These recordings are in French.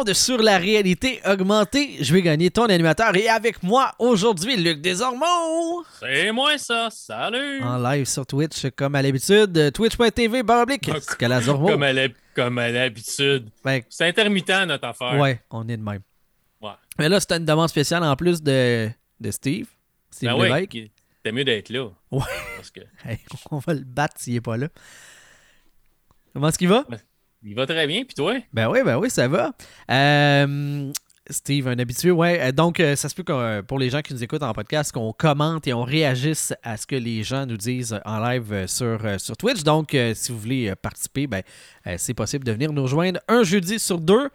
monde sur la réalité augmentée. Je vais gagner ton animateur et avec moi aujourd'hui, Luc Desormeaux. C'est moi ça, salut! En live sur Twitch, comme à l'habitude, twitch.tv, baroblique, Comme à comme à l'habitude. Ben, c'est intermittent notre affaire. Ouais, on est de même. Ouais. Mais là, c'était une demande spéciale en plus de, de Steve. Steve ben t'es mieux d'être là. Ouais. Parce que... on va le battre s'il est pas là. Comment est-ce qu'il va? Il va très bien, puis toi? Ben oui, ben oui, ça va. Euh, Steve, un habitué, ouais. Euh, donc, euh, ça se peut que pour les gens qui nous écoutent en podcast, qu'on commente et on réagisse à ce que les gens nous disent en live sur, sur Twitch. Donc, si vous voulez participer, ben, c'est possible de venir nous rejoindre un jeudi sur deux.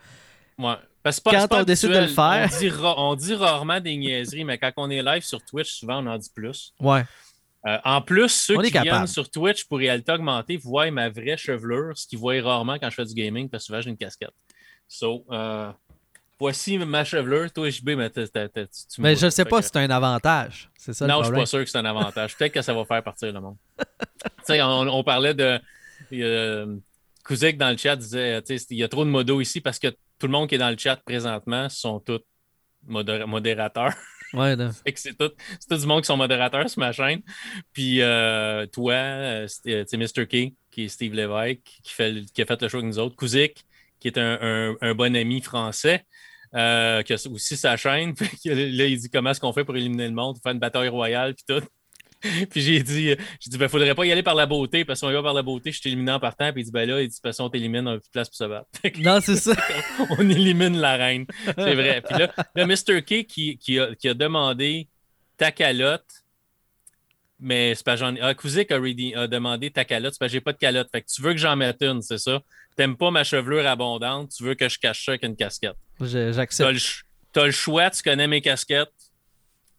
Ouais. Parce que quand on décide de le faire. On dit, on dit, rarement des niaiseries, mais quand on est live sur Twitch, souvent on en dit plus. Ouais. Euh, en plus, ceux qui viennent sur Twitch pour réalité augmentée voient ma vraie chevelure, ce qu'ils voient rarement quand je fais du gaming, parce que souvent j'ai une casquette. So, euh, voici ma chevelure. Toi, JB, mais tu Mais je ne sais pas si c'est un avantage. C'est ça Non, je suis pas sûr que c'est un avantage. Peut-être que ça va faire partir le monde. on, on parlait de. Euh, Kuzik dans le chat disait il y a trop de modos ici parce que tout le monde qui est dans le chat présentement sont tous modérateurs. Ouais, c'est tout, tout, du monde qui sont modérateurs sur ma chaîne. Puis euh, toi, euh, c'est Mr. Key, qui est Steve Lévesque, qui, fait, qui a fait le show avec nous autres. Kouzik, qui est un, un, bon ami français. Euh, qui a aussi sa chaîne. là, il dit comment est-ce qu'on fait pour éliminer le monde, faire une bataille royale, puis tout. puis j'ai dit, j'ai dit, ben, faudrait pas y aller par la beauté, parce qu'on y va par la beauté, je t'élimine en partant. Puis il dit, ben là, il dit, de toute façon, on t'élimine, on a plus de place pour se battre. non, c'est ça. on élimine la reine. C'est vrai. Puis là, le Mr. K qui, qui, a, qui a demandé ta calotte, mais c'est pas j'en ah, Kouzik a, a, demandé ta calotte, c'est pas j'ai pas de calotte. Fait que tu veux que j'en mette une, c'est ça? T'aimes pas ma chevelure abondante, tu veux que je cache ça avec une casquette. J'accepte. T'as le, le choix, tu connais mes casquettes euh,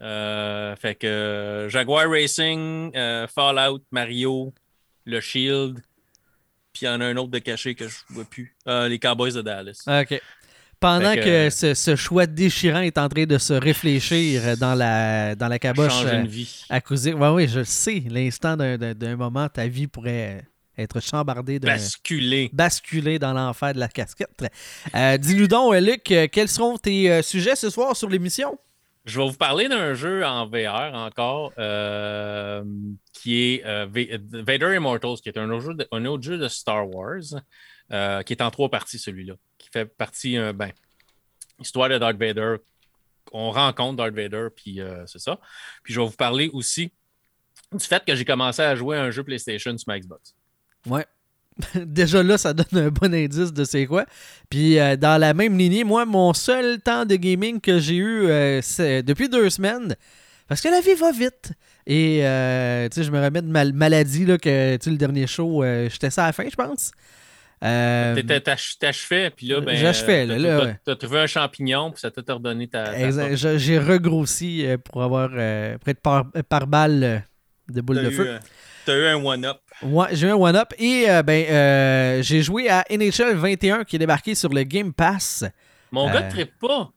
fait que euh, Jaguar Racing, euh, Fallout, Mario, le Shield, puis il y en a un autre de caché que je vois plus. les Cowboys de Dallas. OK. Pendant que, ce, choix déchirant est en train de se réfléchir dans la, dans la caboche à causer. Oui, oui, je le sais. L'instant d'un moment, ta vie pourrait être chambardée de. Basculer. Basculer dans l'enfer de la casquette. Dis-nous donc, Luc, quels seront tes sujets ce soir sur l'émission? Je vais vous parler d'un jeu en VR encore euh, qui est euh, Vader Immortals, qui est un autre jeu de, Star Wars, euh, qui est en trois parties celui-là, qui fait partie, ben, histoire de Darth Vader. On rencontre Darth Vader, puis c'est ça. Puis je vais vous parler aussi du fait que j'ai commencé à jouer à un jeu PlayStation sur ma Xbox. Ouais. Déjà là, ça donne un bon indice de c'est quoi. Puis euh, dans la même lignée, moi, mon seul temps de gaming que j'ai eu euh, c'est depuis deux semaines, parce que la vie va vite. Et euh, tu sais, je me remets de ma maladie là, que le dernier show, j'étais ça à la fin, je pense. Euh, T'achevais, puis là, ben. J'achevais, là. T'as trouvé un champignon, puis ça t'a redonné ta. J'ai regrossi pour avoir près de par, par balle de boule de feu. T'as eu un one-up. Ouais, j'ai eu un one-up. Et euh, ben, euh, j'ai joué à NHL 21 qui est débarqué sur le Game Pass. Mon gars ne euh, trippe pas.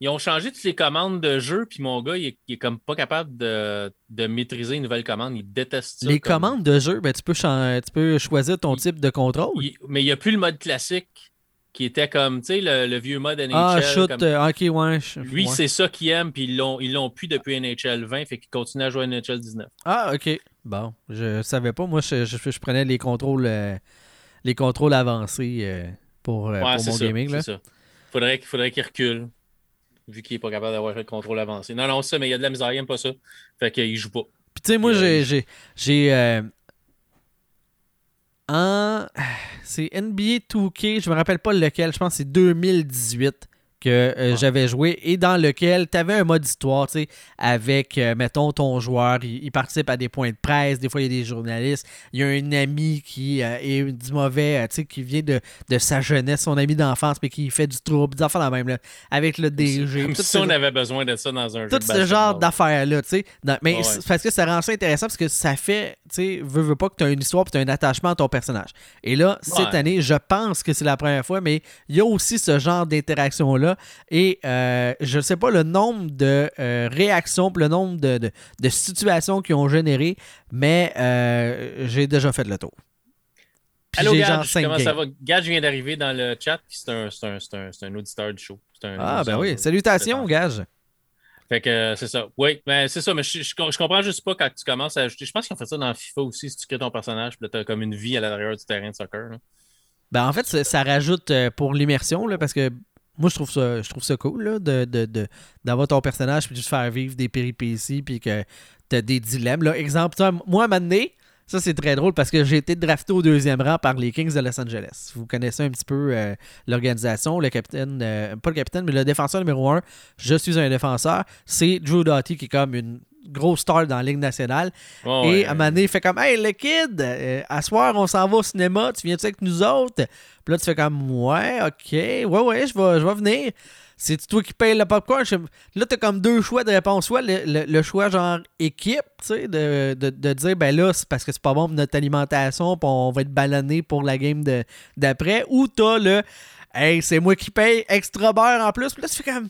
Ils ont changé toutes les commandes de jeu, puis mon gars, il est, comme pas capable de, maîtriser une nouvelle commande. Il déteste ça. Les commandes de jeu, ben, tu, peux tu peux choisir ton type de contrôle. mais il n'y a plus le mode classique qui était comme, tu sais, le, vieux mode NHL. Ah, shoot, ok, ouais. Lui, c'est ça qu'il aime, puis ils l'ont, ils l'ont plus depuis NHL 20, fait qu'il continue à jouer à NHL 19. Ah, ok. Bon, je savais pas. Moi, je, je, prenais les contrôles, euh, les contrôles avancés euh, pour, euh, pour mon gaming. Là. Ça. Faudrait, faudrait qu'il recule, vu qu'il est pas capable d'avoir le contrôle avancé. Non, non, ça, mais il y a de la misère, il aime pas ça. Fait qu'il joue pas. Puis, tu sais, moi, j'ai. j'ai en. C'est NBA 2K, je me rappelle pas lequel, je pense que c'est 2018 que euh, j'avais joué et dans lequel tu avais un mode histoire, tu sais, avec, euh, mettons, ton joueur, il, participe à des points de presse, des fois il y a des journalistes, il y a un ami qui euh, est du mauvais, tu sais, qui vient de, sa jeunesse, son ami d'enfance, mais qui fait du trouble, des affaires la même, là, avec le DG. Comme si on avait besoin de ça dans un jeu Tout ce genre d'affaires-là, tu sais. Mais parce que ça rend ça intéressant parce que ça fait, tu sais, veux, veux pas que tu as une histoire et tu as un attachement à ton personnage. Et là, cette année, je pense que c'est la première fois, mais il y a aussi ce genre d'interaction-là et euh, je ne sais pas le nombre de euh, réactions, le nombre de, situations qui ont généré, mais euh, j'ai déjà fait le tour. Puis Allô, Gage, 5 comment ça va? Gage vient d'arriver dans le chat, puis c'est un, auditeur du show. Un Ah, ben oui. Salutations, gage. Fait que c'est ça. Oui, ben c'est ça, mais je, je, je comprends juste pas quand tu commences à ajouter. Je pense qu'ils ont fait ça dans FIFA aussi, si tu crées ton personnage, puis t'as comme une vie à l'intérieur du terrain de soccer. là. Ben, en fait, ça, ça rajoute pour l'immersion, parce que moi, je trouve ça, je trouve ça cool, là, de, de, de- d'avoir ton personnage, puis de faire vivre des péripéties, puis que t'as des dilemmes. Là. Exemple, moi, à ça, c'est très drôle, parce que j'ai été drafté au deuxième rang par les Kings de Los Angeles. Vous connaissez un petit peu euh, l'organisation, le capitaine, euh, pas le capitaine, mais le défenseur numéro un. Je suis un défenseur. C'est Drew Doughty, qui est comme une grosse star dans la Ligue nationale. Et ouais. à un moment donné, il fait comme Hey, le kid, euh, à soir, on s'en va au cinéma, tu viens-tu avec nous autres? Puis là, tu fais comme Ouais, ok, ouais, ouais, je vais, je vais venir. C'est toi qui payes le popcorn? Là, t'as comme deux choix de réponse. Soit le, le- le choix genre équipe, tu sais, de, de, de dire ben là, c'est parce que c'est pas bon pour notre alimentation, puis on va être ballonné pour la game d'après. Ou t'as le Hey, c'est moi qui paye extra beurre en plus. Puis là, tu fais comme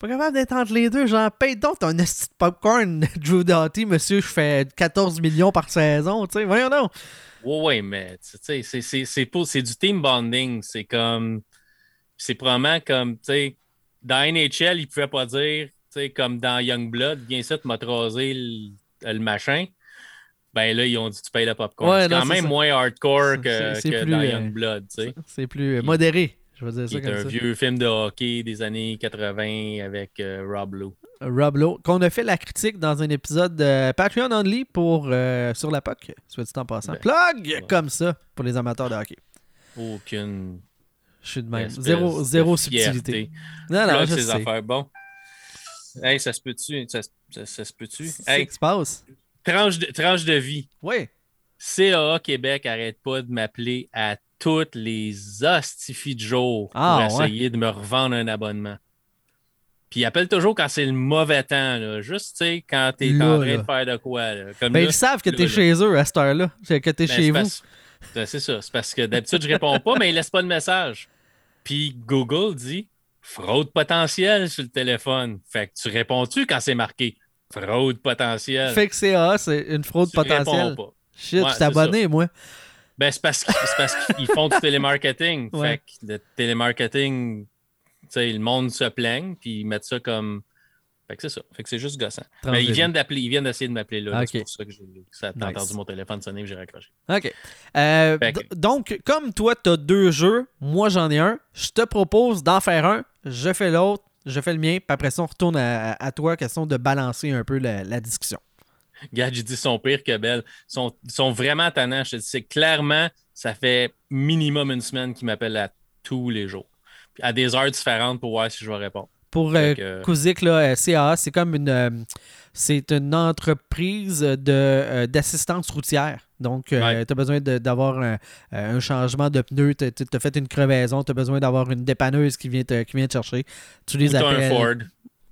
pas capable d'être entre les deux. Genre, paye donc ton esti de popcorn, Drew Doughty, monsieur, je fais 14 millions par saison, tu sais. Voyons donc. Ouais, ouais, mais tu sais, c'est- du team bonding. C'est comme. C'est probablement comme, tu sais, dans NHL, ils pouvaient pas dire, tu sais, comme dans Youngblood, viens ça, tu m'as trasé le, le machin. Ben là, ils ont dit, tu payes le popcorn. Ouais, c'est quand même ça. moins hardcore que, que plus, dans euh, Youngblood, tu sais. C'est plus euh, modéré, je vais dire ça comme un ça. vieux film de hockey des années 80 avec euh, Rob Lowe. Rob Lowe, qu'on a fait la critique dans un épisode de Patreon Only pour euh, sur la POC, soit dit en passant. Ben, Plug ouais. comme ça pour les amateurs de hockey. Aucune Je suis de même. Zéro, zéro subtilité. Non, non, Plug je sais. affaires. Bon. Hey, ça se peut-tu? Ça, ça- ça se peut-tu? Hey, qui se passe. tranche de, tranche de vie. Oui. CAA Québec arrête pas de m'appeler à toutes les hostifies de jour Ah, pour essayer de me revendre un abonnement. Puis il appelle toujours quand c'est le mauvais temps, là. juste tu sais, quand t'es Là, en train là. de faire de quoi. là. Comme Ben, ils savent que t'es chez eux à cette heure-là. C'est Que t'es Ben, chez c'est vous. c'est ça. C'est parce que d'habitude, je réponds pas, mais il laisse pas de message. Puis Google dit fraude potentielle sur le téléphone. Fait que tu réponds-tu quand c'est marqué fraude potentielle? Fait que CA, c'est une fraude tu réponds potentielle. pas. Shit, Ouais, je c'est abonné, moi. Ben, c'est parce qu'ils c'est parce qu'ils font du télémarketing. Ouais. Fait que le télémarketing, tu sais, le monde se plaigne, puis ils mettent ça comme. Fait que c'est ça. Fait que c'est juste gossant. Mais de ils vie. viennent d'appeler, ils viennent d'essayer de m'appeler là. C'est pour ça que ça Nice. entendu mon téléphone sonner et j'ai raccroché. OK. Euh, que- Donc, comme toi, tu as deux jeux, moi j'en ai un, je te propose d'en faire un, je fais l'autre, je fais le mien, puis après ça, on retourne à, à toi, question de balancer un peu la, la discussion. Gars, j'ai dit sont pires que belles. Ils sont, sont vraiment tannants. Je te dis, c'est clairement, ça fait minimum une semaine qu'ils m'appellent à tous les jours. Puis à des heures différentes pour voir si je vais répondre. Pour euh, que- Kuzik, là, euh, CAA, c'est comme une, euh, c'est une entreprise euh, d'assistance routière. Donc, tu Ouais. as besoin d'avoir un, euh, un changement de pneu, tu as fait une crevaison, tu as besoin d'avoir une dépanneuse qui vient te, qui vient te chercher. Tu les Ou appelles. un Ford.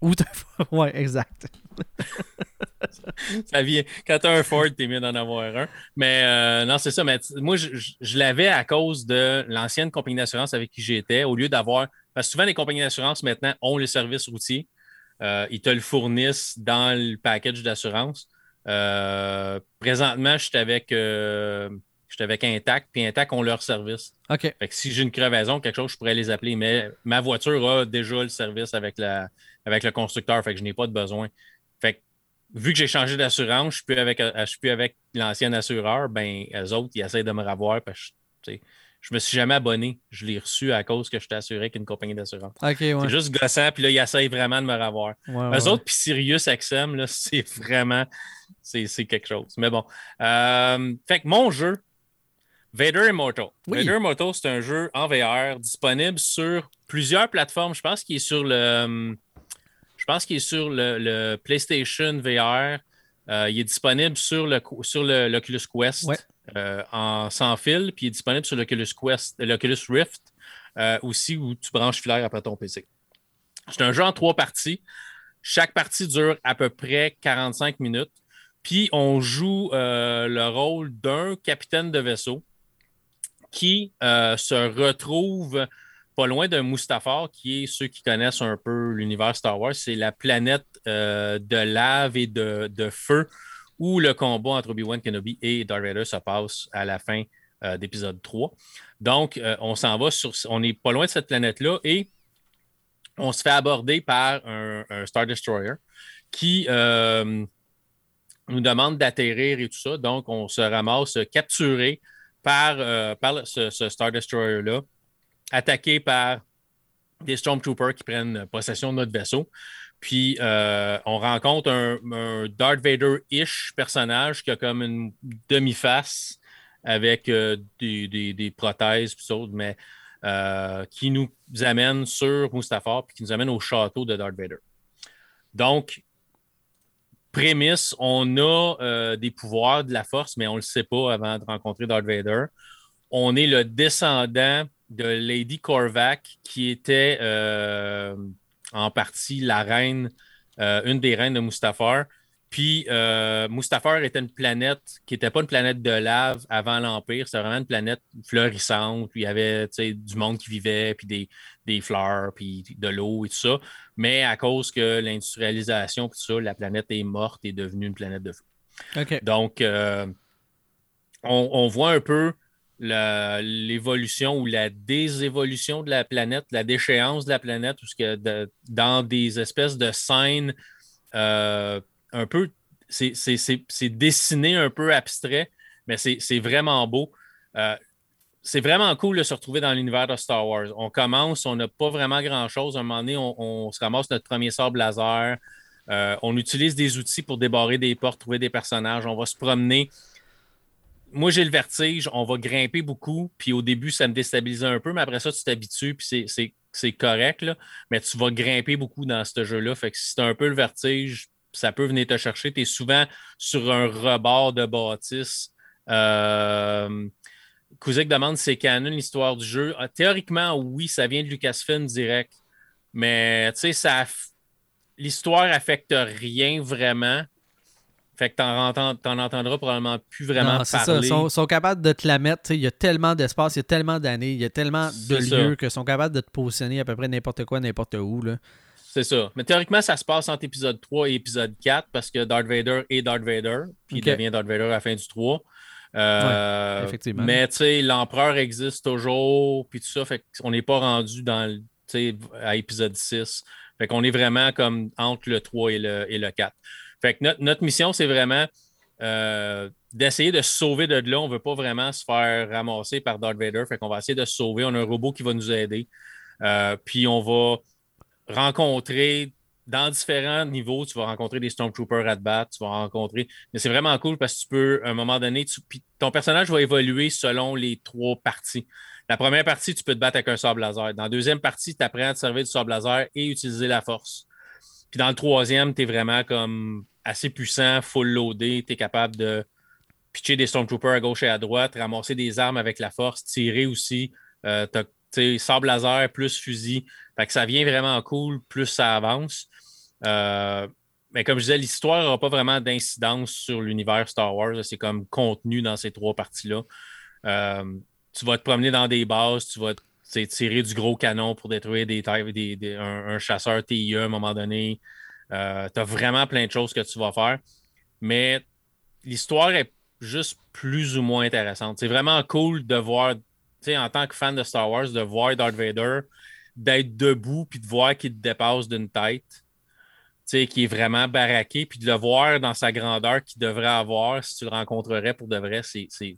Ou t'as. Ouais, exact. Ça vient, quand tu as un Ford, t'es mieux d'en avoir un. Mais euh, non, c'est ça. Mais moi, je, je- je l'avais à cause de l'ancienne compagnie d'assurance avec qui j'étais, au lieu d'avoir. Parce que souvent, les compagnies d'assurance maintenant ont les services routiers. Euh, ils te le fournissent dans le package d'assurance. Euh, présentement, je suis avec, euh, j'étais avec Intact, puis Intact ont leur service. OK. Fait que si j'ai une crevaison, quelque chose, je pourrais les appeler. Mais ma voiture a déjà le service avec, la, avec le constructeur. Fait que je n'ai pas de besoin. Fait que vu que j'ai changé d'assurance, je suis plus avec, je suis plus avec l'ancien assureur, ben eux autres, ils essaient de me revoir parce que sais, je me suis jamais abonné. Je l'ai reçu à cause que je assuré avec une compagnie d'assurance. Ouais. C'est juste gossant, puis là, ils essayent vraiment de me revoir. Ouais, ouais, autres, puis Sirius XM, là, c'est vraiment c'est c'est quelque chose. Mais bon. Euh, fait que mon jeu, Vader Immortal. Oui. Vader Immortal, c'est un jeu en VR disponible sur plusieurs plateformes. Je pense qu'il est sur le. Je pense qu'il est sur le, le PlayStation VR. Euh, il est disponible sur le sur le- l'Oculus Quest Ouais. euh, en sans fil, puis il est disponible sur l'Oculus Quest, l'Oculus Rift euh, aussi où tu branches filaire après ton PC. C'est un jeu en trois parties. Chaque partie dure à peu près 45 minutes. Puis on joue le rôle d'un capitaine de vaisseau qui se retrouve pas loin d'un Mustafar, qui est ceux qui connaissent un peu l'univers Star Wars. C'est la planète euh, de lave et de, de feu où le combat entre Obi-Wan Kenobi et Darth Vader se passe à la fin d'épisode 3. Donc, on s'en va sur. On n'est pas loin de cette planète-là et on se fait aborder par un, Star Destroyer qui nous demande d'atterrir et tout ça. Donc, on se ramasse capturé par, par ce Star Destroyer-là, attaqué par des Stormtroopers qui prennent possession de notre vaisseau. Puis euh, on rencontre un, Darth Vader-ish personnage qui a comme une demi-face avec euh, des, prothèses, mais euh, qui nous amène sur Mustafar puis qui nous amène au château de Darth Vader. Donc, prémisse, on a des pouvoirs de la force, mais on ne le sait pas avant de rencontrer Darth Vader. On est le descendant de Lady Korvac, qui était euh, en partie la reine, euh, une des reines de Mustafar. Puis euh, Mustafar était une planète qui n'était pas une planète de lave avant l'Empire, c'était vraiment une planète fleurissante. Puis il y avait du monde qui vivait, puis des, fleurs, puis de l'eau et tout ça. Mais à cause que l'industrialisation, tout ça, la planète est morte et est devenue une planète de feu. Donc, on, voit un peu l'évolution ou la désévolution de la planète, la déchéance de la planète, parce que dans des espèces de scènes euh, un peu, c'est dessiné un peu abstrait, mais c'est vraiment beau. Euh, c'est vraiment cool de se retrouver dans l'univers de Star Wars. On commence, on n'a pas vraiment grand-chose. À un moment donné, on, se ramasse notre premier sable laser. Euh, on utilise des outils pour débarrer des portes, trouver des personnages. On va se promener moi, j'ai le vertige, on va grimper beaucoup, puis au début, ça me déstabilisait un peu, mais après ça, tu t'habitues, puis c'est correct, mais tu vas grimper beaucoup dans ce jeu-là. Fait que si tu un peu le vertige, ça peut venir te chercher. Tu es souvent sur un rebord de bâtisse. Euh... demande c'est canon l'histoire du jeu. Ah, théoriquement, oui, ça vient de Lucasfilm direct, mais tu sais, ça l'histoire affecte rien vraiment. Fait que t'en, en entendras probablement plus vraiment parler. Ils sont, sont, capables de te la mettre. Il y a tellement d'espace, il y a tellement d'années, il y a tellement de lieux que sont capables de te positionner à peu près n'importe quoi, n'importe où. Là. C'est ça. Mais théoriquement, ça se passe entre épisode 3 et épisode 4 parce que Darth Vader est Darth Vader, puis il devient Darth Vader à la fin du 3. Euh, effectivement. Mais tu sais, l'empereur existe toujours, puis tout ça, fait qu'on n'est pas rendu dans à épisode 6. Fait qu'on est vraiment comme entre le 3 et le, et le 4. Fait que notre, mission, c'est vraiment euh, d'essayer de se sauver de là. On ne veut pas vraiment se faire ramasser par Darth Vader. Fait qu'on va essayer de se sauver. On a un robot qui va nous aider. Euh, puis on va rencontrer dans différents niveaux, tu vas rencontrer des Stormtroopers à te battre, tu vas rencontrer. Mais c'est vraiment cool parce que tu peux, à un moment donné, ton personnage va évoluer selon les trois parties. La première partie, tu peux te battre avec un sable laser. Dans la deuxième partie, tu apprends à te servir du sable laser et utiliser la force. Puis dans le troisième, tu es vraiment comme assez puissant, full loadé, tu es capable de pitcher des Stormtroopers à gauche et à droite, ramasser des armes avec la force, tirer aussi. Euh, tu sable laser plus fusil. Fait que ça vient vraiment cool, plus ça avance. Euh, mais comme je disais, l'histoire n'aura pas vraiment d'incidence sur l'univers Star Wars. C'est comme contenu dans ces trois parties-là. Euh, tu vas te promener dans des bases, tu vas tirer du gros canon pour détruire des, des, un, chasseur TIE à un moment donné. Euh, tu as vraiment plein de choses que tu vas faire. Mais l'histoire est juste plus ou moins intéressante. C'est vraiment cool de voir, en tant que fan de Star Wars, de voir Darth Vader, d'être debout puis de voir qu'il te dépasse d'une tête. qui est vraiment baraqué, puis de le voir dans sa grandeur qu'il devrait avoir si tu le rencontrerais pour de vrai, c'est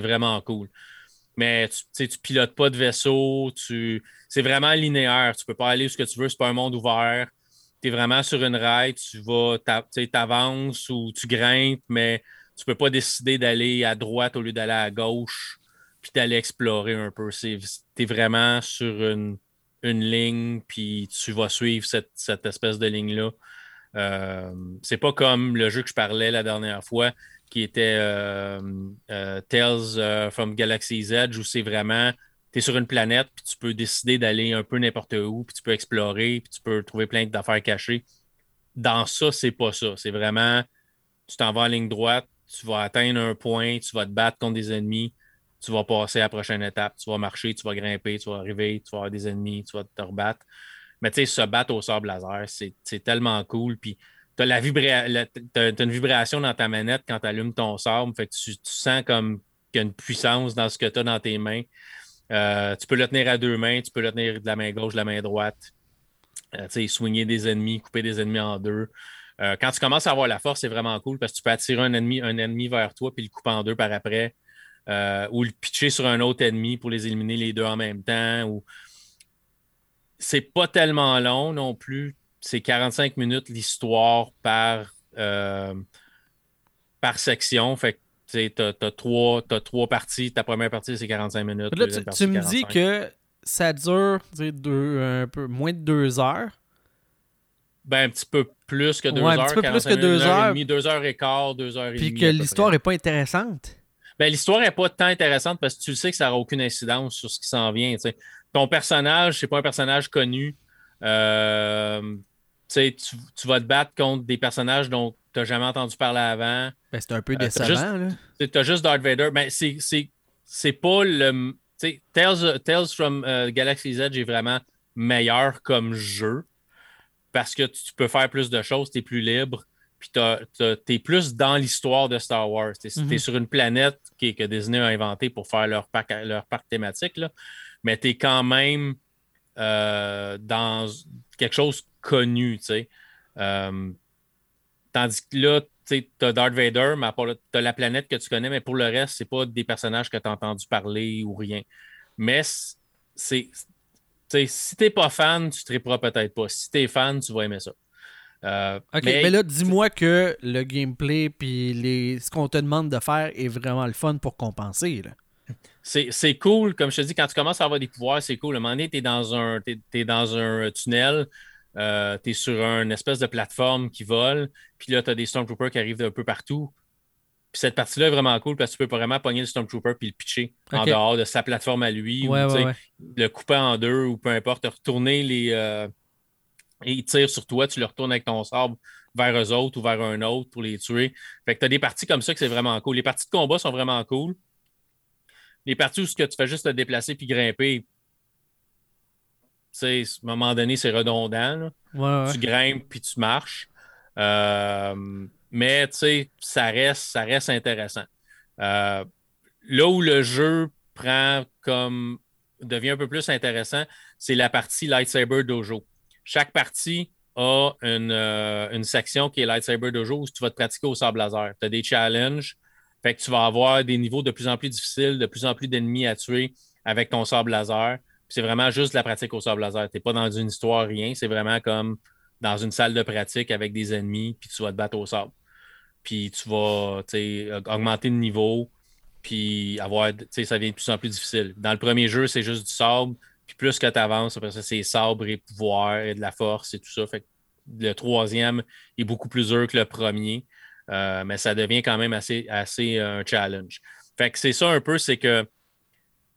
vraiment cool mais tu ne pilotes pas de vaisseau, tu... c'est vraiment linéaire. Tu peux pas aller où ce que tu veux, c'est pas un monde ouvert. Tu es vraiment sur une rail, tu vas, avances ou tu grimpes, mais tu peux pas décider d'aller à droite au lieu d'aller à gauche, puis d'aller explorer un peu. Tu es vraiment sur une, ligne, puis tu vas suivre cette, espèce de ligne-là. Euh, c'est pas comme le jeu que je parlais la dernière fois, qui était euh, euh, Tales euh, from Galaxy's Edge, où c'est vraiment, tu es sur une planète, puis tu peux décider d'aller un peu n'importe où, puis tu peux explorer, puis tu peux trouver plein d'affaires cachées. Dans ça, c'est pas ça. C'est vraiment, tu t'en vas en ligne droite, tu vas atteindre un point, tu vas te battre contre des ennemis, tu vas passer à la prochaine étape, tu vas marcher, tu vas grimper, tu vas arriver, tu vas avoir des ennemis, tu vas te rebattre. Mais tu sais, se battre au sable laser, c'est tellement cool. Puis tu as, une vibration dans ta manette quand tu allumes ton sable. Fait que tu, sens comme qui a une puissance dans ce que tu as dans tes mains. Euh, tu peux le tenir à deux mains, tu peux le tenir de la main gauche, de la main droite. Euh, tu sais, soigner des ennemis, couper des ennemis en deux. Euh, quand tu commences à avoir la force, c'est vraiment cool parce que tu peux attirer un ennemi, un ennemi vers toi puis le couper en deux par après. ou le pitcher sur un autre ennemi pour les éliminer les deux en même temps. Ou... C'est pas tellement long non plus. C'est 45 minutes l'histoire par, par section. Fait que tu as, trois, trois parties. Ta première partie, c'est 45 minutes. Là, tu, me dis que ça dure deux, un peu moins de deux heures? Ben, un petit peu plus que deux ouais, heures. Un petit peu plus que deux heures. deux heures et quart, deux heures et Puis que l'histoire n'est pas intéressante? Ben, l'histoire n'est pas tant intéressante parce que tu sais que ça n'aura aucune incidence sur ce qui s'en vient. Ton personnage, c'est pas un personnage connu. Euh, tu, tu vas te battre contre des personnages dont tu n'as jamais entendu parler avant. Ben, c'est un peu euh, décevant. tu as juste Darth Vader. Ben, c'est pas le. Tales, Tales from euh, Galaxy's Edge est vraiment meilleur comme jeu parce que tu peux faire plus de choses, tu es plus libre, puis tu es plus dans l'histoire de Star Wars. Tu es, mhm. sur une planète qui, que Disney a inventée pour faire leur parc, leur parc thématique, là, mais tu es quand même euh, dans quelque chose connu. tu Euh, tandis que là, tu as Darth Vader, mais tu as la planète que tu connais, mais pour le reste, c'est pas des personnages que tu as entendu parler ou rien. Mais c'est. Si t'es pas fan, tu triperas peut-être pas. Si t'es fan, tu vas aimer ça. Euh, ok, mais, là, dis-moi que le gameplay puis les... ce qu'on te demande de faire est vraiment le fun pour compenser. C'est cool, comme je te dis, quand tu commences à avoir des pouvoirs, c'est cool. À un moment donné, tu es, dans un, es dans un tunnel, euh, tu es sur une espèce de plateforme qui vole, puis là, tu as des Stormtroopers qui arrivent d'un peu partout. Puis cette partie-là est vraiment cool parce que tu peux vraiment pogner le Stormtrooper puis le pitcher en dehors de sa plateforme à lui, ou le couper en deux, ou peu importe, retourner les. Euh, et il tire sur toi, tu le retournes avec ton sabre vers eux autres ou vers un autre pour les tuer. Fait que tu as des parties comme ça que c'est vraiment cool. Les parties de combat sont vraiment cool. Les parties où tu fais juste te déplacer puis grimper, sais, à un moment donné, c'est redondant. Tu grimpes puis tu marches. Euh, mais ça reste, ça reste intéressant. Euh, là où le jeu prend comme devient un peu plus intéressant, c'est la partie Lightsaber Dojo. Chaque partie a une, euh, une, section qui est Lightsaber Dojo où tu vas te pratiquer au sable laser. Tu as des challenges. Fait que tu vas avoir des niveaux de plus en plus difficiles, de plus en plus d'ennemis à tuer avec ton sable laser c'est vraiment juste la pratique au sable laser. Tu n'es pas dans une histoire, rien. C'est vraiment comme dans une salle de pratique avec des ennemis, puis tu vas te battre au sable. Puis tu vas augmenter le niveau, puis avoir, ça devient de plus en plus difficile. Dans le premier jeu, c'est juste du sable, puis plus que tu avances, après ça, c'est sabre et pouvoir et de la force et tout ça. Fait le troisième est beaucoup plus dur que le premier, euh, mais ça devient quand même assez, assez euh, un challenge. Fait que c'est ça un peu, c'est que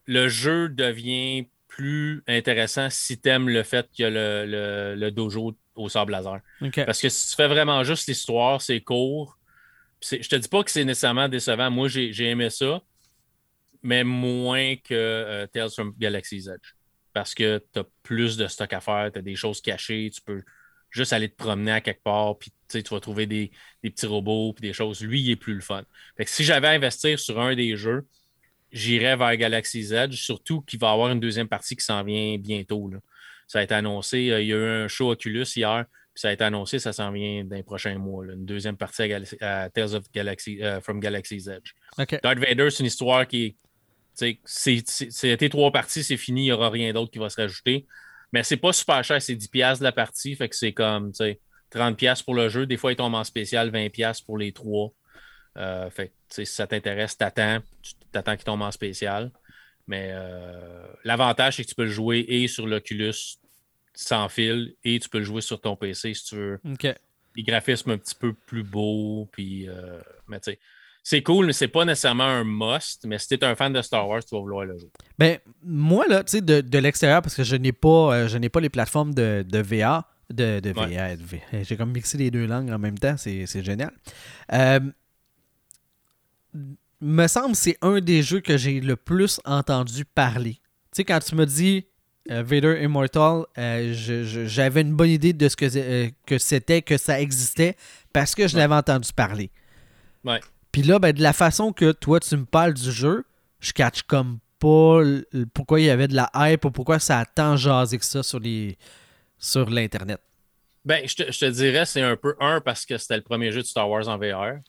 le jeu devient plus intéressant si tu aimes le fait qu'il y a le, dojo au sable laser. Parce que si tu fais vraiment juste l'histoire, c'est court. Je te dis pas que c'est nécessairement décevant. Moi, j'ai aimé ça, mais moins que euh, Tales from Galaxy's Edge. Parce que tu as plus de stock à faire, tu as des choses cachées, tu peux juste aller te promener à quelque part, puis tu vas trouver des, petits robots, puis des choses. Lui, il est plus le fun. Fait que si j'avais à investir sur un des jeux, j'irais vers Galaxy's Edge, surtout qu'il va y avoir une deuxième partie qui s'en vient bientôt. Ça a été annoncé, euh, il y a eu un show Oculus hier, puis ça a été annoncé, ça s'en vient dans les prochains mois. Une deuxième partie à, Tales of Galaxy, euh, from Galaxy's Edge. Darth Vader, c'est une histoire qui C'était trois parties, c'est fini, il n'y aura rien d'autre qui va se rajouter. Mais c'est pas super cher, c'est 10$ de la partie, fait que c'est comme 30$ pour le jeu. Des fois, il tombe en spécial, 20$ pour les trois. Euh, fait si ça t'intéresse, t'attends, tu t'attends qu'il tombe en spécial. Mais euh, l'avantage, c'est que tu peux le jouer et sur l'Oculus sans fil et tu peux le jouer sur ton PC si tu veux. Les graphismes un petit peu plus beaux. Puis, euh, mais tu sais, c'est cool, mais c'est pas nécessairement un must. Mais si tu es un fan de Star Wars, tu vas vouloir le jouer. Ben, moi, là, tu sais, de, de l'extérieur, parce que je n'ai pas, je n'ai pas les plateformes de, de VR. De, de VR. J'ai comme mixé les deux langues en même temps, c'est génial. Euh, me semble que c'est un des jeux que j'ai le plus entendu parler. Tu sais, quand tu me dis euh, Vader Immortal, euh, j'avais une bonne idée de ce que, que c'était, que ça existait, parce que je l'avais entendu parler. Ouais. Puis là, ben, de la façon que toi, tu me parles du jeu, je catch comme pas pourquoi il y avait de la hype ou pourquoi ça a tant jasé que ça sur les sur l'Internet? Ben, je te, je te dirais, c'est un peu un parce que c'était le premier jeu de Star Wars en VR.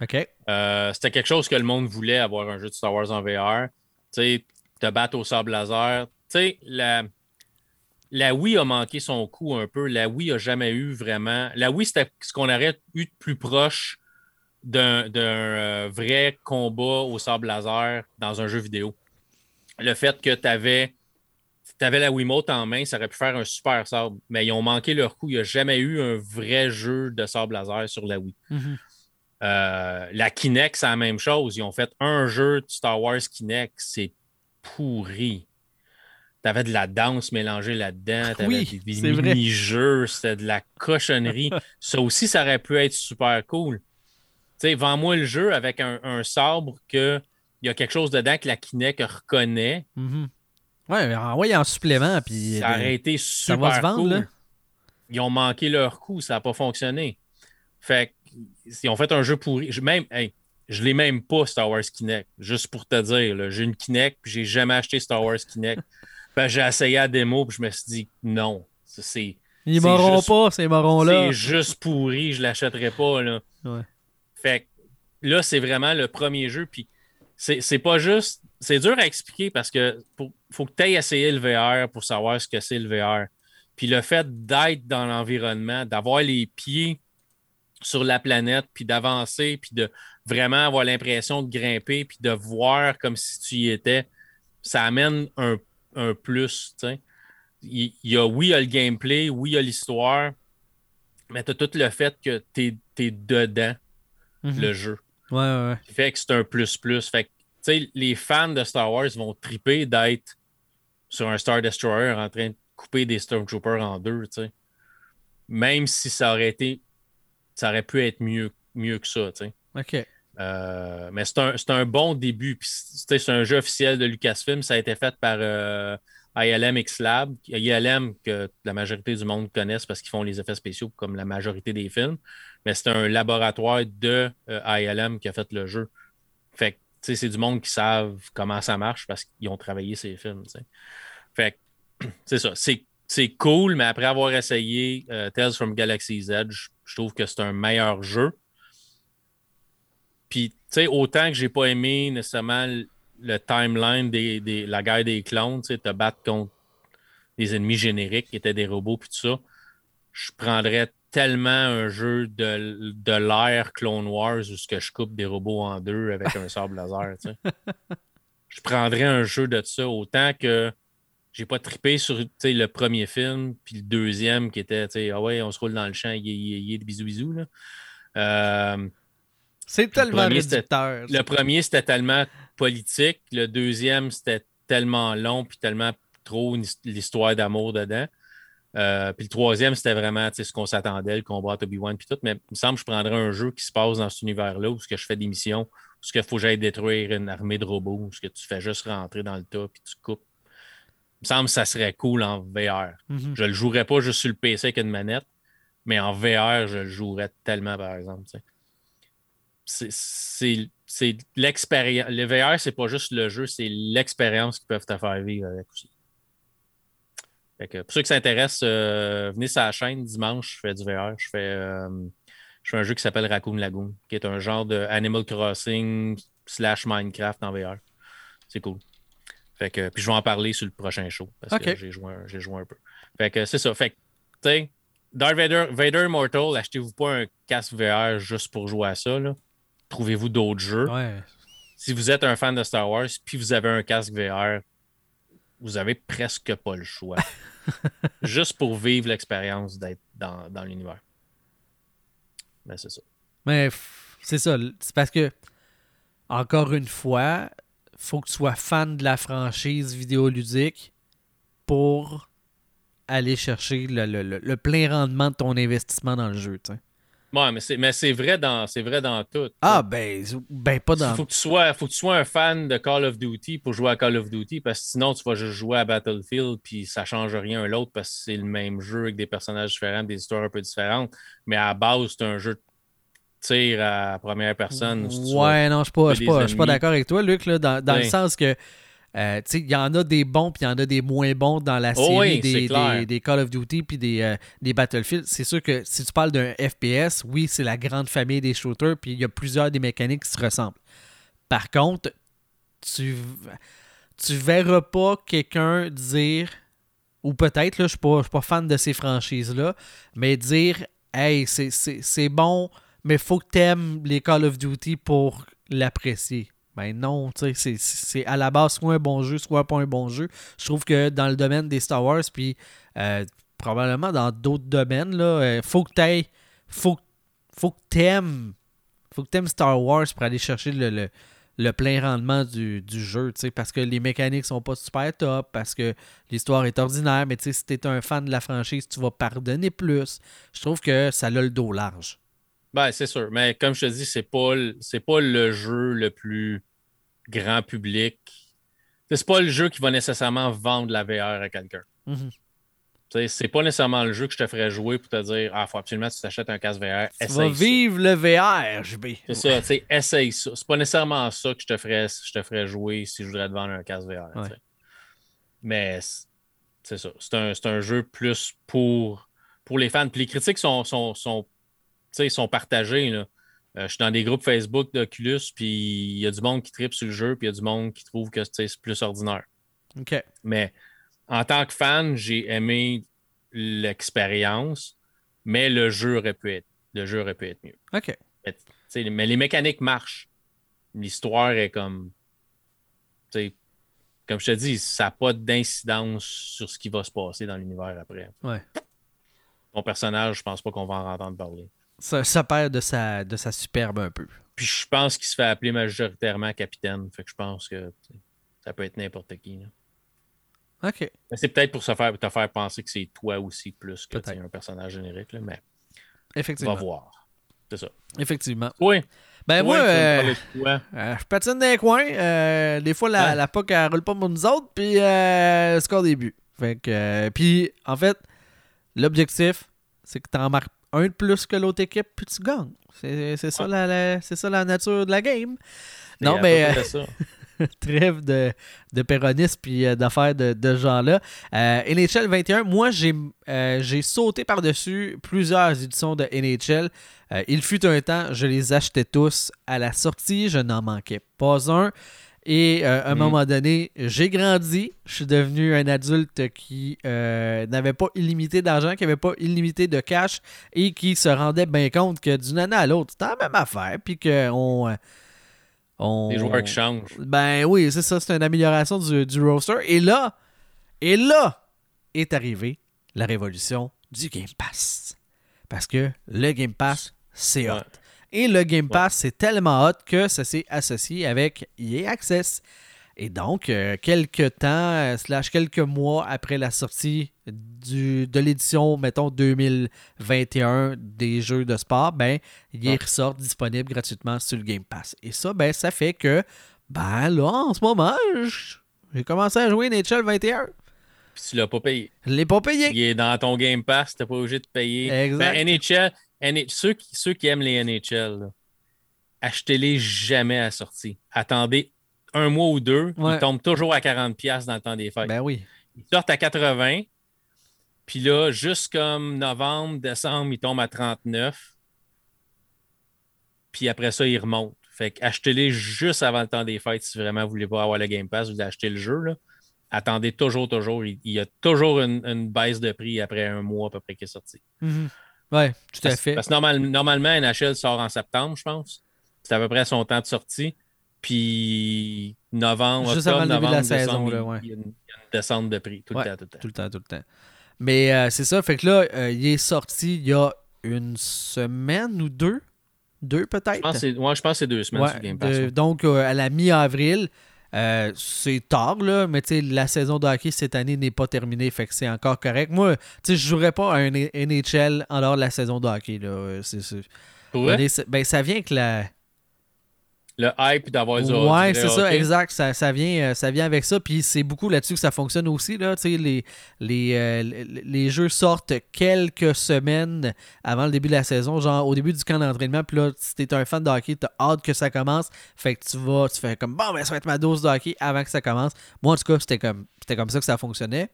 OK. Euh, c'était quelque chose que le monde voulait avoir un jeu de Star Wars en VR. Tu sais, te battre au sable laser. Tu sais, la, la Wii a manqué son coup un peu. La Wii a jamais eu vraiment. La Wii, c'était ce qu'on aurait eu de plus proche d'un euh, vrai combat au sable laser dans un jeu vidéo. Le fait que tu avais, avais, la Wiimote en main, ça aurait pu faire un super sable, mais ils ont manqué leur coup. Il n'y a jamais eu un vrai jeu de sable laser sur la Wii. Mhm. Euh, la Kinect, c'est la même chose. Ils ont fait un jeu de Star Wars Kinect, c'est pourri. T'avais de la danse mélangée là-dedans, t'avais Oui, des mini-jeux, c'était de la cochonnerie. ça aussi, ça aurait pu être super cool. Tu sais, vends-moi le jeu avec un, un sabre que il y a quelque chose dedans que la Kinect reconnaît. Mhm. Ouais, mais envoyez en supplément. Puis, Ça aurait été ça super va se vendre, cool. là. Ils ont manqué leur coup, ça n'a pas fonctionné. Fait qu'ils ont fait un jeu pourri. Je, même, hey, je l'ai même pas Star Wars Kinect, juste pour te dire. J'ai une Kinect, puis j'ai jamais acheté Star Wars Kinect. Ben, j'ai essayé la démo, puis je me suis dit non. Ça, C'est Ils m'auront pas, ces morons-là. c'est juste pourri, je l'achèterai pas. Là. Ouais. Fait que là, c'est vraiment le premier jeu. Puis c'est c'est pas juste. C'est dur à expliquer parce que pour- faut que tu aies essayé le VR pour savoir ce que c'est le VR. Puis le fait d'être dans l'environnement, d'avoir les pieds sur la planète, puis d'avancer, puis de vraiment avoir l'impression de grimper, puis de voir comme si tu y étais, ça amène un, un plus. Il, y a, oui, il y a le gameplay, oui, il y a l'histoire, mais tu as tout le fait que tu es, dedans Mhm. le jeu. Ouais, ouais, ouais. Fait que c'est un plus-plus. Fait que, tu sais, les fans de Star Wars vont triper d'être sur un Star Destroyer en train de couper des Stormtroopers en deux, tu sais. Même si ça aurait été. Ça aurait pu être mieux, mieux que ça, tu sais. OK. Euh, mais c'est un, un bon début. C'est un jeu officiel de Lucasfilm. Ça a été fait par euh, ILM X-Lab. ILM que la majorité du monde connaissent parce qu'ils font les effets spéciaux comme la majorité des films. Mais c'est un laboratoire de euh, ILM qui a fait le jeu. Fait que, c'est du monde qui savent comment ça marche parce qu'ils ont travaillé ces films. Fait que, c'est ça. C'est, c'est cool, mais après avoir essayé euh, Tales from Galaxy's Edge, je trouve que c'est un meilleur jeu. Puis, tu sais, autant que j'ai pas aimé nécessairement le, timeline de des, la guerre des clones, tu sais, te battre contre des ennemis génériques qui étaient des robots, puis tout ça, je prendrais tellement un jeu de, de l'ère Clone Wars où ce que je coupe des robots en deux avec un sable laser, tu sais. Je prendrais un jeu de ça autant que j'ai pas trippé sur tu sais, le premier film, puis le deuxième qui était, tu sais, ah ouais, on se roule dans le champ, yé, yé, yé, bisous, bisous, là. Euh, C'est tellement réducteur. le premier, c'était tellement politique. Le deuxième, c'était tellement long puis tellement trop l'histoire d'amour dedans. Euh, puis le troisième, c'était vraiment ce qu'on s'attendait, le combat à Obi-Wan puis tout. Mais il me semble que je prendrais un jeu qui se passe dans cet univers-là où ce que je fais des missions, où ce qu'il faut que j'aille détruire une armée de robots, où ce que tu fais juste rentrer dans le tas puis tu coupes. Il me semble que ça serait cool en VR. Mhm. Je le jouerais pas juste sur le PC avec une manette, mais en VR, je le jouerais tellement, par exemple. C'est- C'est l'expérience. Le VR, c'est pas juste le jeu, c'est l'expérience qu'ils peuvent te faire vivre avec aussi. Fait que pour ceux qui s'intéressent, euh, venez sur la chaîne dimanche, je fais du VR. Je fais, euh, je fais un jeu qui s'appelle Raccoon Lagoon, qui est un genre de Animal Crossing slash Minecraft en VR. C'est cool. Fait que, puis je vais en parler sur le prochain show parce que j'ai joué, un- j'ai joué un peu. Fait que c'est ça. Fait que, tu sais, Darth Vader, Vader Immortal, achetez-vous pas un casque VR juste pour jouer à ça. là. Trouvez-vous d'autres jeux? Ouais. Si vous êtes un fan de Star Wars puis vous avez un casque VR, vous avez presque pas le choix. juste pour vivre l'expérience d'être dans, dans l'univers. Ben, c'est ça. Mais c'est ça. C'est parce que, encore une fois, faut que tu sois fan de la franchise vidéoludique pour aller chercher le, le- le- le plein rendement de ton investissement dans le jeu. Ouais, mais c'est, mais c'est vrai dans c'est vrai dans tout. Ah, ben, ben pas dans. faut que, tu sois, faut que tu sois un fan de Call of Duty pour jouer à Call of Duty, parce que sinon, tu vas juste jouer à Battlefield, puis ça change rien un l'autre, parce que c'est le même jeu avec des personnages différents, des histoires un peu différentes. Mais à la base, c'est un jeu. tu tir à première personne. ouais, non, je ne suis pas, je suis pas d'accord avec toi, Luc, là, dans, dans le sens que. Euh, tu il y en a des bons puis il y en a des moins bons dans la Oh série oui, des, Call of Duty puis des, euh, des Battlefield. C'est sûr que si tu parles d'un FPS, oui, c'est la grande famille des shooters puis il y a plusieurs des mécaniques qui se ressemblent. Par contre, tu, tu verras pas quelqu'un dire, ou peut-être, je suis pas, je suis pas fan de ces franchises-là, mais dire, hey, c'est- bon, mais faut que t'aimes les Call of Duty pour l'apprécier. Ben non, tu sais, c'est- à la base soit un bon jeu, soit pas un bon jeu. Je trouve que dans le domaine des Star Wars, puis euh, probablement dans d'autres domaines, là, euh, faut que t'ailles, faut, faut que t'aimes, faut que t'aimes Star Wars pour aller chercher le, le- le plein rendement du, du jeu, tu sais, parce que les mécaniques sont pas super top, parce que l'histoire est ordinaire, mais tu sais, si t'es un fan de la franchise, tu vas pardonner plus. Je trouve que ça a le dos large. Ben, c'est sûr. Mais comme je te dis, c'est pas, le- c'est pas le jeu le plus grand public. C'est pas le jeu qui va nécessairement vendre la VR à quelqu'un. Sais, C'est pas nécessairement le jeu que je te ferais jouer pour te dire Ah, faut absolument que tu t'achètes un casque VR. Tu vas vivre le VR, JB. C'est ça, tu sais, essaye ça. C'est pas nécessairement ça que je te ferais, je te ferais jouer si je voudrais te vendre un casque VR. Ouais. Mais c'est- ça. C'est un, c'est un jeu plus pour, pour les fans. Puis les critiques sont, sont, sont, sais, sont partagées. Là. Euh, je suis dans des groupes Facebook d'Oculus, puis il y a du monde qui tripe sur le jeu, puis il y a du monde qui trouve que c'est plus ordinaire. OK. Mais en tant que fan, j'ai aimé l'expérience, mais le jeu aurait pu être, le jeu aurait pu être mieux. OK. Mais, mais les mécaniques marchent. L'histoire est comme. Comme je te dis, ça n'a pas d'incidence sur ce qui va se passer dans l'univers après. Ouais. Mon personnage, je pense pas qu'on va en entendre parler. Ça, ça perd de sa, de sa superbe un peu. Puis je pense qu'il se fait appeler majoritairement capitaine. Fait que je pense que ça peut être n'importe qui. là. OK. C'est peut-être pour se faire, te faire penser que c'est toi aussi plus que un personnage générique. là, mais on Effectivement. va voir. C'est ça. Effectivement. Oui. Ben moi, euh, euh, je patine dans les coins. euh, des fois, la, Ouais. la POC, elle roule pas pour nous autres. Puis, euh, score des buts. Fait que, puis, en fait, l'objectif, c'est que tu en marques un de plus que l'autre équipe, puis tu gagnes. C'est ça, la, la- c'est ça la nature de la game. Non, mais, ça. Trêve de, de péronisme puis euh, d'affaires de, de ce genre-là. Euh, NHL 21, moi, j'ai euh, sauté par-dessus plusieurs éditions de NHL. Euh, il fut un temps, je les achetais tous à la sortie. Je n'en manquais pas un. Et euh, à un Mhm. moment donné, j'ai grandi. Je suis devenu un adulte qui euh, n'avait pas illimité d'argent, qui n'avait pas illimité de cash et qui se rendait bien compte que d'une année à l'autre, c'était la même affaire. Puis qu'on. euh, on, Les joueurs qui changent. ben oui, c'est ça, c'est une amélioration du, du roster. Et là, et là est arrivée la révolution du Game Pass. Parce que le Game Pass, c'est hot. Ouais. Et le Game Pass, c'est tellement hot que ça s'est associé avec EA Access. Et donc, euh, quelques temps, euh, slash quelques mois après la sortie du, de l'édition, mettons, 2021 des jeux de sport, ben, ils Ouais. ressortent disponibles gratuitement sur le Game Pass. Et ça, ben, ça fait que, ben là, en ce moment, j'ai commencé à jouer NHL 21. Puis tu l'as pas payé. Je l'ai pas payé. Il est dans ton Game Pass, t'es pas obligé de payer. Exact. Ben, NHL, NH ceux, qui, ceux qui aiment les NHL, achetez-les jamais à sortie. Attendez un mois ou deux, Ouais. ils tombent toujours à 40$ dans le temps des fêtes. Ben oui. Ils sortent à 80, puis là, juste comme novembre, décembre, ils tombent à 39. Puis après ça, ils remontent. Fait que achetez-les juste avant le temps des fêtes si vraiment vous voulez pas avoir le Game Pass, vous voulez acheter le jeu. Là. Attendez toujours, toujours. Il y a toujours une, une baisse de prix après un mois à peu près qui est sorti. Mhm. Ouais, tout à Parce, fait. parce que normal- normalement, NHL sort en septembre, je pense. C'est à peu près son temps de sortie. Puis novembre, Juste octobre, avant le début de la novembre, saison, là, il- ouais. il y a une, descente de prix tout Ouais, le temps, tout le temps. Tout le temps, tout le temps. Mais euh, c'est ça, fait que là, euh, il est sorti il y a une semaine ou deux? Deux peut-être? Je pense que c'est ouais, je pense que c'est deux semaines sur Game Pass. de- ouais. donc euh, à la mi-avril. Euh, c'est tard, là, mais tu sais, la saison de hockey cette année n'est pas terminée, fait que c'est encore correct. Moi, tu sais, je jouerais pas à un NHL en dehors de la saison de hockey. Là. Euh? Ben, ben, ça vient que la. Le hype d'avoir du Ouais, du c'est ça, exact. Ça, ça vient, euh, ça vient avec ça. Puis c'est beaucoup là-dessus que ça fonctionne aussi. Là. Les, les, euh, les, les jeux sortent quelques semaines avant le début de la saison, genre au début du camp d'entraînement. Puis là, si t'es un fan de hockey, t'as hâte que ça commence. Fait que tu vas, tu fais comme bon, ben ça va être ma dose de hockey avant que ça commence. Moi, en tout cas, c'était comme, c'était comme ça que ça fonctionnait.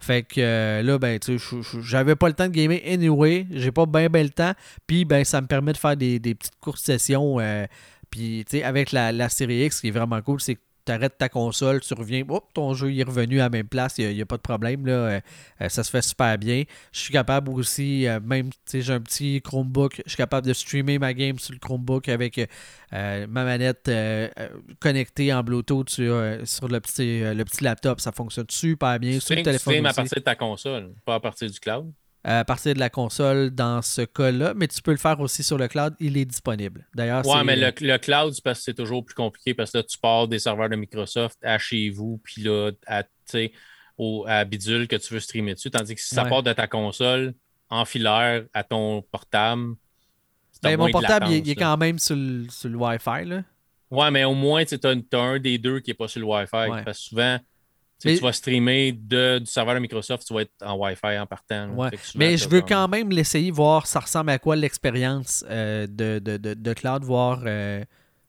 Fait que euh, là, ben, tu sais, j'avais pas le temps de gamer anyway. J'ai pas bien, bien le temps. Puis, ben, ça me permet de faire des, des petites courtes sessions. euh, puis, tu sais, avec la, la série X, ce qui est vraiment cool, c'est que tu arrêtes ta console, tu reviens, hop, ton jeu est revenu à la même place, il n'y a, pas de problème. Là, euh, euh, ça se fait super bien. Je suis capable aussi, euh, même, tu sais, j'ai un petit Chromebook, je suis capable de streamer ma game sur le Chromebook avec ma manette connectée en Bluetooth sur, sur le, petit, le petit laptop. Ça fonctionne super bien. Tu Sur le stream- tu téléphone stream à partir de ta console, pas à partir du cloud? À partir de la console dans ce cas-là, mais tu peux le faire aussi sur le cloud, il est disponible. D'ailleurs, Ouais, mais le, le cloud, c'est parce que c'est toujours plus compliqué parce que là, tu pars des serveurs de Microsoft à chez vous, puis là, à, au, à Bidule que tu veux streamer dessus. Tandis que si ça part de ta console en filaire à ton portable, Ben, mon portable, il, est- latence, il est là. quand même sur le, sur le Wi-Fi. Là. Ouais, mais au moins, tu as, un des deux qui n'est pas sur le Wi-Fi. Ouais. Parce que souvent, Mais- tu vas streamer de, du serveur de Microsoft, tu vas être en Wi-Fi en partant. Ouais. Mais je veux quand même l'essayer, voir ça ressemble à quoi l'expérience euh, de, de, de, de cloud, voir euh,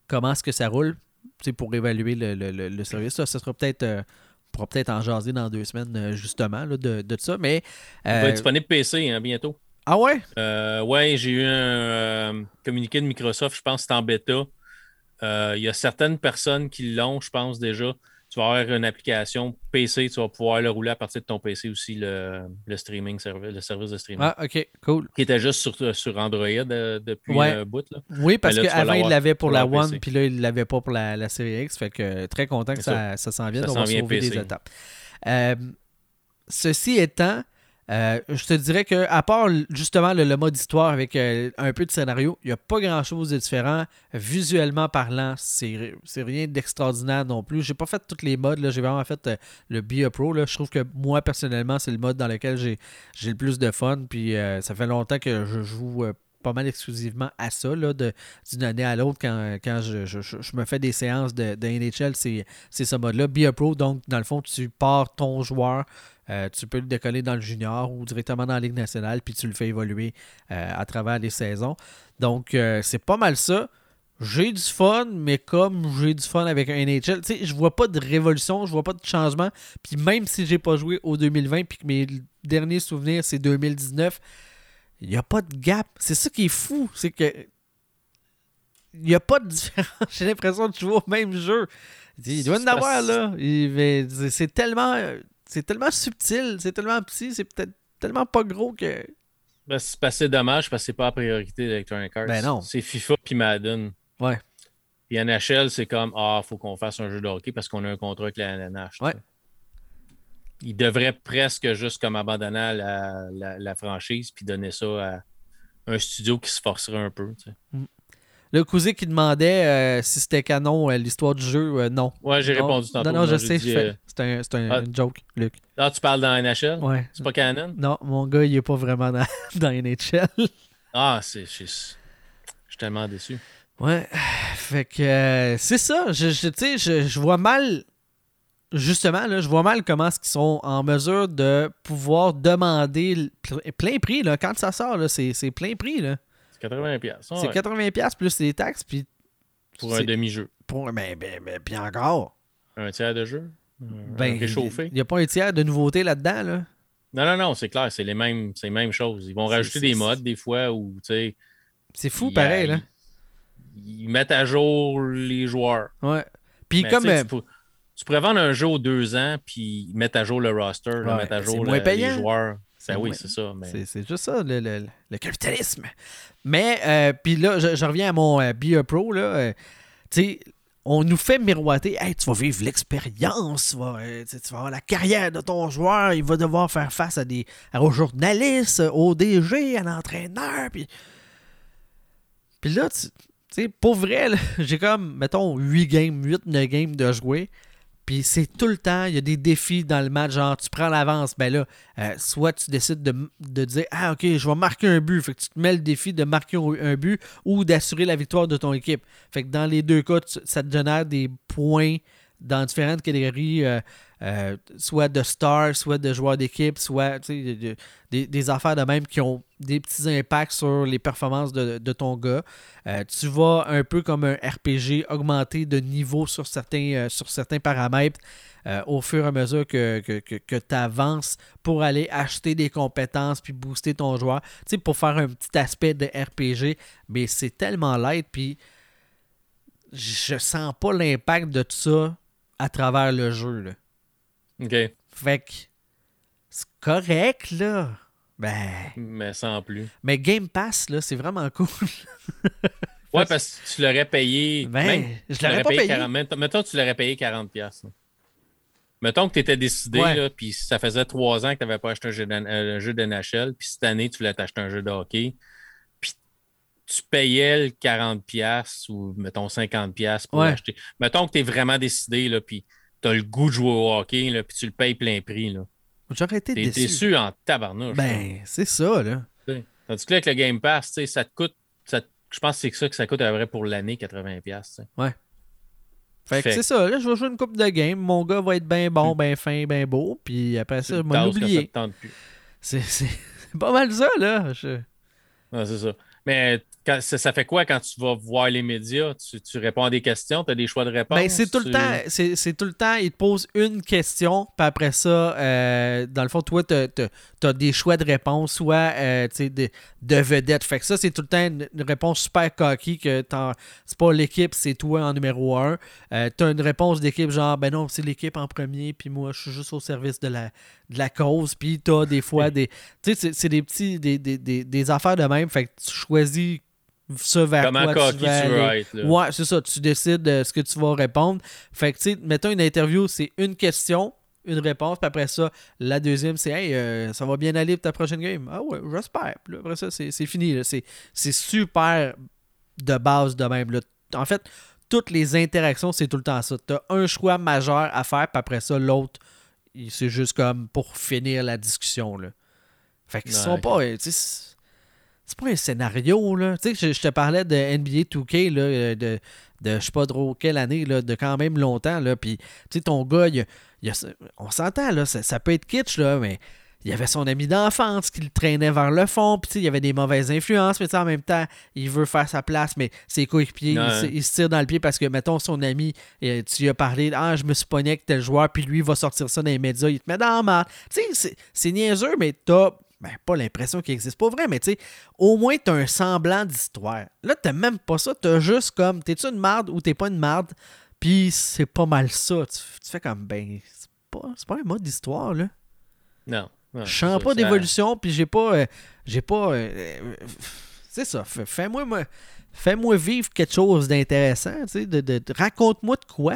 comment est-ce que ça roule pour évaluer le, le, le, le service. Ça, ça sera peut-être. euh, on pourra peut-être en jaser dans deux semaines, justement, là, de, de ça. Mais. Il va être disponible PC hein, bientôt. ah ouais? Ouais, j'ai eu un communiqué de Microsoft, je pense que c'est en bêta. Il y a certaines personnes qui l'ont, je pense déjà. Tu vas avoir une application PC, tu vas pouvoir le rouler à partir de ton PC aussi, le, le streaming, le service de streaming. Ah, ok, cool. Qui était juste sur, sur Android euh, depuis Ouais. un bout. Là. Oui, parce qu'avant, il l'avait pour la One, puis là, il l'avait pas pour la, la série X. Fait que euh, très content que ça, ça s'en vienne. Ça On va sauver PC. des étapes. Euh, ceci étant, euh, je te dirais que à part justement le, mode histoire avec euh, un peu de scénario, il n'y a pas grand chose de différent. Visuellement parlant, c'est rien d'extraordinaire non plus. J'ai pas fait tous les modes, j'ai vraiment fait euh, le Be Pro. Je trouve que moi personnellement, c'est le mode dans lequel j'ai le plus de fun. Puis ça fait longtemps que je joue pas mal exclusivement à ça, d'une année à l'autre, quand, quand je, je- je- me fais des séances de, de NHL, c'est c'est ce mode-là. Be a Pro, donc dans le fond, tu pars ton joueur, euh, tu peux le décoller dans le junior ou directement dans la Ligue nationale, puis tu le fais évoluer euh, à travers les saisons. Donc, euh, c'est pas mal ça. J'ai du fun, mais comme j'ai du fun avec un NHL, tu sais, je vois pas de révolution, je vois pas de changement. Puis même si j'ai pas joué au 2020, puis que mes derniers souvenirs, c'est 2019, il n'y a pas de gap. C'est ça qui est fou, c'est que il n'y a pas de différence. J'ai l'impression de jouer au même jeu. Il doit y en avoir, là. C'est tellement, c'est tellement subtil, c'est tellement petit, c'est peut-être tellement pas gros que. Ben, c'est dommage parce que c'est pas la priorité d'Electronic Arts. Ben non. C'est FIFA puis Madden. Ouais. Puis NHL, c'est comme Ah, faut qu'on fasse un jeu de hockey parce qu'on a un contrat avec la tu Ouais. Ils devraient presque juste comme abandonner la, la, la franchise puis donner ça à un studio qui se forcerait un peu. tu sais. Le cousin qui demandait euh, si c'était canon euh, l'histoire du jeu, euh, non. Ouais, j'ai répondu tantôt. Non, non, je sais, c'est un, un- ah. une joke, Luc. Ah, tu parles dans NHL? Ouais. C'est pas canon? Non, mon gars, il est pas vraiment dans, dans NHL. Ah, c'est. Je suis tellement déçu. Ouais. Fait que c'est ça. Je, je, tu sais, je, je vois mal. Justement, là, je vois mal comment est-ce qu'ils sont en mesure de pouvoir demander le pl- plein prix. Là, quand ça sort, c'est, plein prix. C'est 80$. piastres. Ah c'est ouais, 80$ plus les taxes. Puis Pour un demi-jeu. pour, mais, mais, mais, puis encore. Un tiers de jeu? Ben, réchauffé? Il n'y a pas un tiers de nouveautés là-dedans. Là. Non, non, non, c'est clair, c'est les mêmes, c'est les mêmes choses. Ils vont rajouter des modes des fois où, tu sais, C'est fou, ils- pareil. Là. Ils, ils mettent à jour les joueurs. Ouais. Puis Mais comme. euh, tu, tu pourrais vendre un jeu aux deux ans, puis mettre à jour le roster, là, mettre à jour payant. les joueurs. C'est oui, c'est ça. Mais... C'est, juste ça, le, le- le capitalisme. Mais, euh, puis là, je, je reviens à mon euh, Be a Pro, là. euh, tu sais, on nous fait miroiter, hey, tu vas vivre l'expérience, tu vas, euh, tu vas avoir la carrière de ton joueur, il va devoir faire face à des, aux journalistes, au DG, à l'entraîneur, puis. Puis là, tu sais, pour vrai, j'ai comme, mettons, 8 games, 8, 9 games de jouer. Puis c'est tout le temps, il y a des défis dans le match, genre tu prends l'avance, ben là, euh, soit tu décides de, de, dire Ah ok, je vais marquer un but, fait que tu te mets le défi de marquer un but ou d'assurer la victoire de ton équipe. Fait que dans les deux cas, ça te génère des points dans différentes catégories. Euh, euh, soit de stars, soit de joueurs d'équipe, soit des, affaires de même qui ont des petits impacts sur les performances de, ton gars. Euh, tu vas un peu comme un RPG augmenter de niveau sur certains, euh, sur certains paramètres au fur et à mesure que, que, tu avances pour aller acheter des compétences puis booster ton joueur. pour faire un petit aspect de RPG, mais c'est tellement light, puis je sens pas l'impact de tout ça à travers le jeu. Là. OK. Fait que c'est correct, là. Ben. Mais sans plus. Mais Game Pass, là, c'est vraiment cool. ouais, parce que tu l'aurais payé. Ben, je l'aurais pas payé. 40, mettons que tu l'aurais payé 40$. Mettons que tu étais décidé, là, puis ça faisait trois ans que tu n'avais pas acheté un jeu, un jeu de NHL, puis cette année, tu voulais t'acheter un jeu de hockey, puis tu payais le 40$ ou, mettons, 50$ pour l'acheter. Mettons que tu es vraiment décidé, là, puis t'as le goût de jouer au hockey, là, puis tu le payes plein prix. Là. J'aurais été déçu. déçu en tabarnouche. Ben, c'est ça, là. Tandis que là, avec le Game Pass, ça te coûte. Ça, je pense que c'est ça que ça coûte à vrai pour l'année, 80$. Ouais. Fait, que c'est ça, là, je vais jouer une coupe de game. Mon gars va être bien bon, bien fin, bien beau. Puis après ça, je vais l'oublier. C'est pas mal ça, là. Je... c'est ça. Mais ça, fait quoi quand tu vas voir les médias? Tu, réponds à des questions, tu as des choix de réponse? Ben, c'est tout le temps. C'est tout le temps, ils te posent une question, puis après ça, euh, dans le fond, toi, tu as, des choix de réponse, soit euh, de, de vedette. Fait que ça, c'est tout le temps une, réponse super cocky que c'est pas l'équipe, c'est toi en numéro un. Euh, tu as une réponse d'équipe genre, ben non, c'est l'équipe en premier, puis moi, je suis juste au service de la, de la cause, puis tu as des fois des. Tu sais, c'est des petits. Des, des, des, des affaires de même, fait que tu choisis ça vers Comment quoi tu, vas tu Ouais, c'est ça. Tu décides de ce que tu vas répondre. Fait que, tu sais, mettons une interview, c'est une question, une réponse, puis après ça, la deuxième, c'est Hey, euh, ça va bien aller pour ta prochaine game? Ah ouais, j'espère. Puis après ça, c'est fini. C'est super de base de même. Là. En fait, toutes les interactions, c'est tout le temps ça. Tu as un choix majeur à faire, puis après ça, l'autre, c'est juste comme pour finir la discussion. Là. Fait qu'ils sont pas c'est pas un scénario, là. Tu sais, je, te parlais de NBA 2K, là, euh, de, de je sais pas trop quelle année, là, de quand même longtemps, là. Puis, tu sais, ton gars, on s'entend, là, ça, peut être kitsch, là, mais il y avait son ami d'enfance qui le traînait vers le fond, puis il y avait des mauvaises influences, mais en même temps, il veut faire sa place, mais ses coéquipiers, il, se tire dans le pied parce que, mettons, son ami, euh, tu lui as parlé, ah, je me suis pogné avec tel joueur, puis lui, il va sortir ça dans les médias, il te met dans la. Tu sais, c'est niaiseux, mais t'as ben, pas l'impression qu'il existe. Pas vrai, mais tu sais, au moins, tu as un semblant d'histoire. Là, t'as même pas ça. T'as juste comme, t'es-tu une marde ou t'es pas une marde? Puis c'est pas mal ça. Tu, fais comme, ben, c'est pas, pas un mode d'histoire, là. Non. je sens pas d'évolution, puis j'ai pas. Euh, j'ai pas. Euh, euh, c'est ça. Fais-moi. Moi, Fais-moi vivre quelque chose d'intéressant, de, raconte-moi de quoi,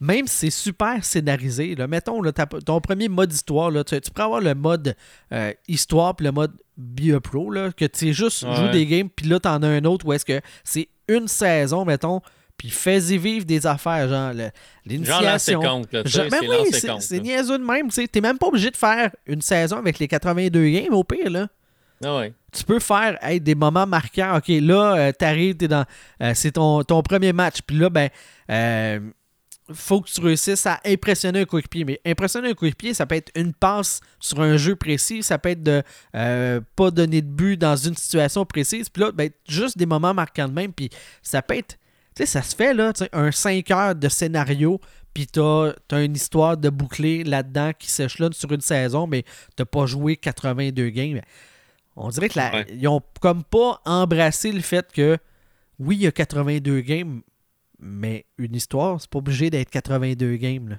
même si c'est super scénarisé. Là, mettons ton premier mode histoire, là, tu, peux avoir le mode euh, histoire puis le mode biopro, là, que tu juste joues des games, puis là, tu en as un autre où est-ce que c'est une saison, mettons, puis fais-y vivre des affaires, genre l'initiation. Genre ben oui, c'est niaiseux de même. Tu n'es même pas obligé de faire une saison avec les 82 games, au pire. là. Ah tu peux faire des moments marquants. OK, là, euh, t'arrives. Euh, c'est ton, ton, premier match. Puis là, ben. Euh, faut que tu réussisses à impressionner un coéquipier. Mais impressionner un coéquipier, ça peut être une passe sur un jeu précis, ça peut être de pas donner de but dans une situation précise. Puis là, ben, juste des moments marquants de même. Puis ça peut être. Tu sais, ça se fait, là, un 5 heures de scénario, puis t'as as une histoire de boucler là-dedans qui s'échelonne sur une saison, mais t'as pas joué 82 games. On dirait qu'ils n'ont comme pas embrassé le fait que, oui, il y a 82 games, mais une histoire, c'est pas obligé d'être 82 games.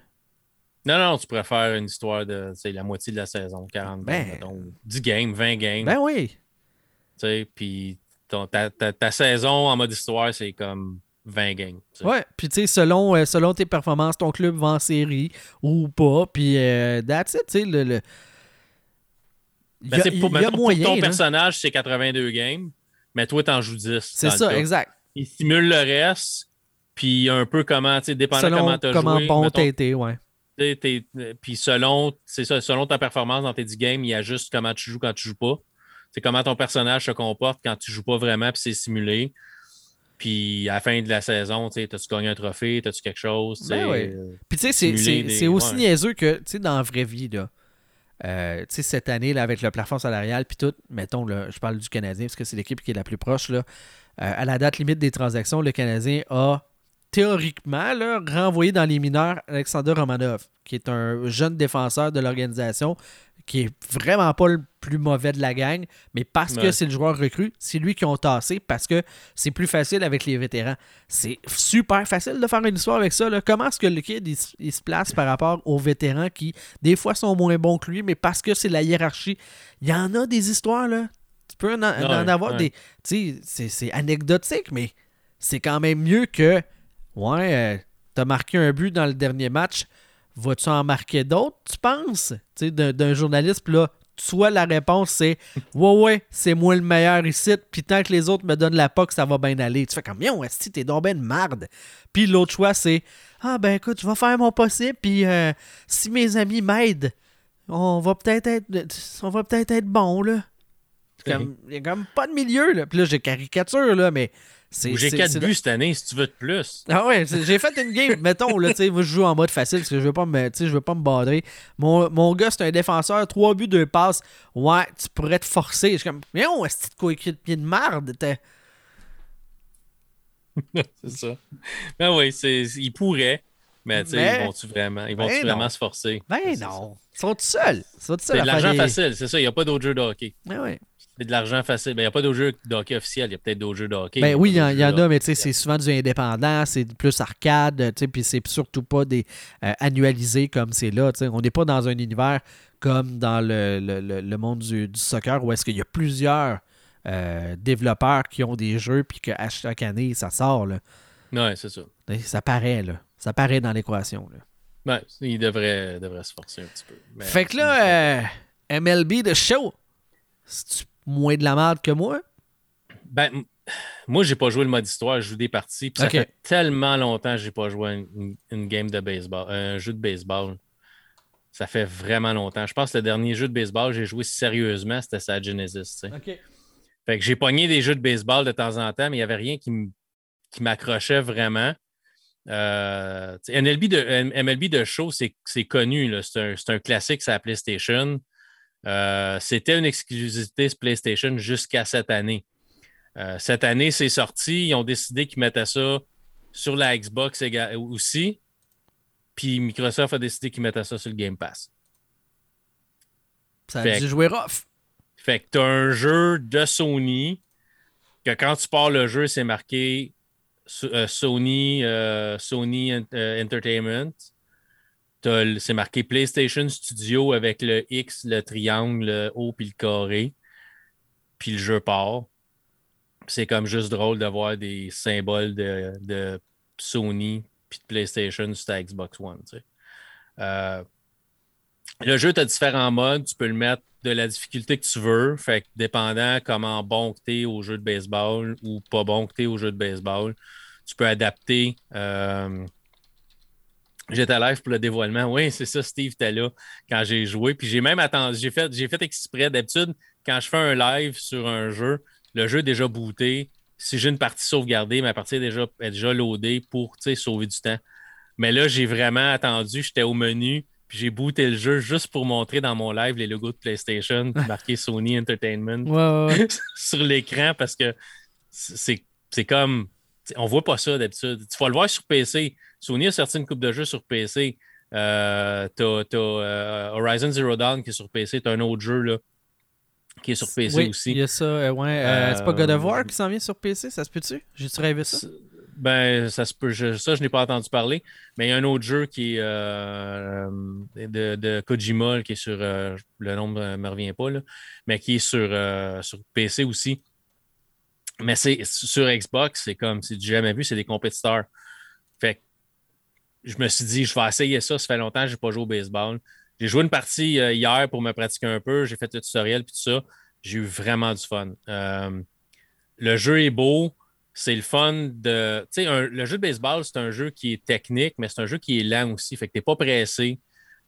Non, non, tu préfères une histoire de la moitié de la saison, 40 ben, games, 10 games, 20 games. Ben oui. Tu sais, puis ta, saison en mode histoire, c'est comme 20 games. Ouais, puis tu sais, selon, euh, selon tes performances, ton club va en série ou pas, puis euh, that's it, tu sais, le ben, pour, ton personnage, c'est 82 games, mais toi, t'en joues 10. C'est ça, exact. Il simule le reste, puis un peu comment, tu sais, dépendant Selon comment tu as comment joué. bon t'as été, ouais. euh, Puis selon, c'est ça, selon ta performance dans tes 10 games, il y a juste comment tu joues quand tu joues pas. C'est comment ton personnage se comporte quand tu joues pas vraiment, puis c'est simulé. Puis à la fin de la saison, tu sais, t'as-tu gagné un trophée, t'as-tu quelque chose? Ben ouais. euh, Puis tu sais, c'est- aussi ouais. niaiseux que, tu sais, dans la vraie vie, là, euh, cette année, là, avec le plafond salarial, puis tout, mettons, là, je parle du Canadien, parce que c'est l'équipe qui est la plus proche, euh, à la date limite des transactions, le Canadien a théoriquement là, renvoyé dans les mineurs Alexander Romanov, qui est un jeune défenseur de l'organisation, qui est vraiment pas le plus mauvais de la gang, mais parce que c'est le joueur recru, c'est lui qui ont tassé, parce que c'est plus facile avec les vétérans. C'est super facile de faire une histoire avec ça. là. Comment est-ce que le kid il, se- il se place par rapport aux vétérans qui, des fois, sont moins bons que lui, mais parce que c'est la hiérarchie? Il y en a des histoires, là. Tu peux en, avoir ouais. des. Tu sais, c'est- c'est anecdotique, mais c'est quand même mieux que. Ouais, euh, t'as marqué un but dans le dernier match. Vas-tu en marquer d'autres, tu penses? Tu sais, d'un journaliste, puis là, soit la réponse c'est Ouais, ouais, c'est moi le meilleur ici, puis tant que les autres me donnent la POC, ça va bien aller. Tu fais comme Yo, esti, t'es donc ben de marde. Puis l'autre choix, c'est Ah, ben écoute, je vais faire mon possible, puis euh, si mes amis m'aident, on va peut-être être, on va peut-être être bon, là. Comme- Il n'y a comme pas de milieu, là. Puis là, j'ai caricature, là, mais. J'ai c'est- 4 c'est- buts cette année, si tu veux de plus. ah ouais, j'ai fait une game, mettons, là, tu sais, moi je joue en mode facile parce que je veux pas me, je veux pas me badrer. Mon, mon gars, c'est un défenseur, 3 buts, 2 passes. Ouais, tu pourrais te forcer. Je suis comme, mais on, est-ce de coéquipier de merde? t'es- c'est ça. Ben oui, c'est, ils pourraient, mais tu sais, Mais- ils vont-tu vraiment, ils vont Ben vraiment se forcer? Ben non. Ils sont tout seuls. Ils sont tout ça. seuls C'est de l'argent des- facile, c'est ça. Il n'y a pas d'autres jeux de hockey. Ben ouais. C'est de l'argent facile. Ben, il n'y a pas d'autres jeux de hockey officiels. Il y a peut-être d'autres jeux de hockey. Ben oui, il y, en- y en de a, mais tu c'est souvent du indépendant, c'est plus arcade, tu puis c'est surtout pas des euh, annualisés comme c'est là. tu. On n'est pas dans un univers comme dans le, le- le- le monde du, du soccer où est-ce qu'il y a plusieurs euh, développeurs qui ont des jeux, puis qu'à chaque année, ça sort. Là. Ouais, c'est ça. Tu Ça paraît, là. Ça paraît dans l'équation. Ben, il devrait, devrait se forcer un petit peu. Mais- Fait que là, euh, MLB de show, c'est moins de la merde que moi? Ben, moi, j'ai pas joué le mode histoire, je joue des parties. Puis. Ça fait tellement longtemps que j'ai pas joué une, une game de baseball, un jeu de baseball. Ça fait vraiment longtemps. Je pense que le dernier jeu de baseball que j'ai joué sérieusement, c'était sa Genesis. tu sais. OK. Fait que j'ai pogné des jeux de baseball de temps en temps, mais il n'y avait rien qui m'accrochait vraiment. Euh, MLB, de, MLB de show, c'est connu. C'est un, un classique sur la PlayStation. Euh, C'était une exclusivité PlayStation jusqu'à cette année. Euh, cette année, c'est sorti. Ils ont décidé qu'ils mettaient ça sur la Xbox aussi. Puis Microsoft a décidé qu'ils mettaient ça sur le Game Pass. Ça a Fait dû jouer rough. Fait que tu as un jeu de Sony que quand tu pars le jeu, c'est marqué euh, Sony, euh, Sony Ent- Entertainment. C'est marqué PlayStation Studio avec le X, le triangle, le haut puis le carré. Puis le jeu part. C'est comme juste drôle de voir des symboles de, Sony puis de PlayStation sur ta Xbox One. Euh, le jeu, tu as différents modes. Tu peux le mettre de la difficulté que tu veux. Fait que dépendant comment bon que tu es au jeu de baseball ou pas bon que tu es au jeu de baseball, tu peux adapter. euh, J'étais live pour le dévoilement. Oui, c'est ça, Steve était là quand j'ai joué. Puis j'ai même attendu, j'ai fait, j'ai fait exprès. D'habitude, quand je fais un live sur un jeu, le jeu est déjà booté. Si j'ai une partie sauvegardée, ma partie est déjà, est déjà loadée pour tu sais, sauver du temps. Mais là, j'ai vraiment attendu. J'étais au menu, puis j'ai booté le jeu juste pour montrer dans mon live les logos de PlayStation, puis marqué Sony Entertainment sur l'écran parce que c'est c'est comme. On voit pas ça d'habitude. Tu vas le voir sur PC. Sony a sorti une coupe de jeux sur PC. Euh, t'as euh, Horizon Zero Dawn qui est sur PC. T'as un autre jeu là, qui est sur PC oui, aussi. Il y a ça, euh, ouais. c'est pas God of War qui s'en vient sur PC, ça se peut-tu? J'ai-tu rêvé ça? C'est- Ben, ça se peut. je- ça, je n'ai pas entendu parler. Mais il y a un autre jeu qui est de, de Kojima, qui est sur. le nom ne me revient pas, là, mais qui est sur, sur PC aussi. Mais c'est sur Xbox, c'est comme si tu jamais vu, c'est des compétiteurs. Je me suis dit, je vais essayer ça. Ça fait longtemps que je n'ai pas joué au baseball. J'ai joué une partie euh, hier pour me pratiquer un peu. J'ai fait le tutoriel puis tout ça. J'ai eu vraiment du fun. Euh, le jeu est beau. c'est le fun de. Tu sais, le jeu de baseball, c'est un jeu qui est technique, mais c'est un jeu qui est lent aussi. Fait que tu n'es pas pressé.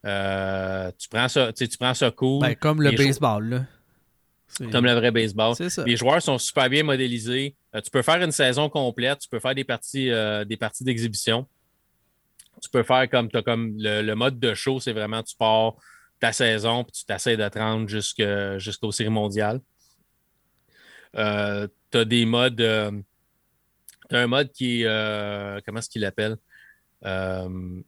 Euh, tu, prends ça, tu prends ça cool. Ben, comme le baseball, là. Comme le vrai baseball. Ça. Les joueurs sont super bien modélisés. Tu peux faire une saison complète. Tu peux faire des parties, des parties d'exhibition. Tu peux faire comme, as comme le, mode de show, c'est vraiment tu pars ta saison puis tu t'essayes de te rendre jusqu'aux séries mondiales. tu as des modes un mode qui est. Euh, comment est-ce qu'il l'appelle? Euh,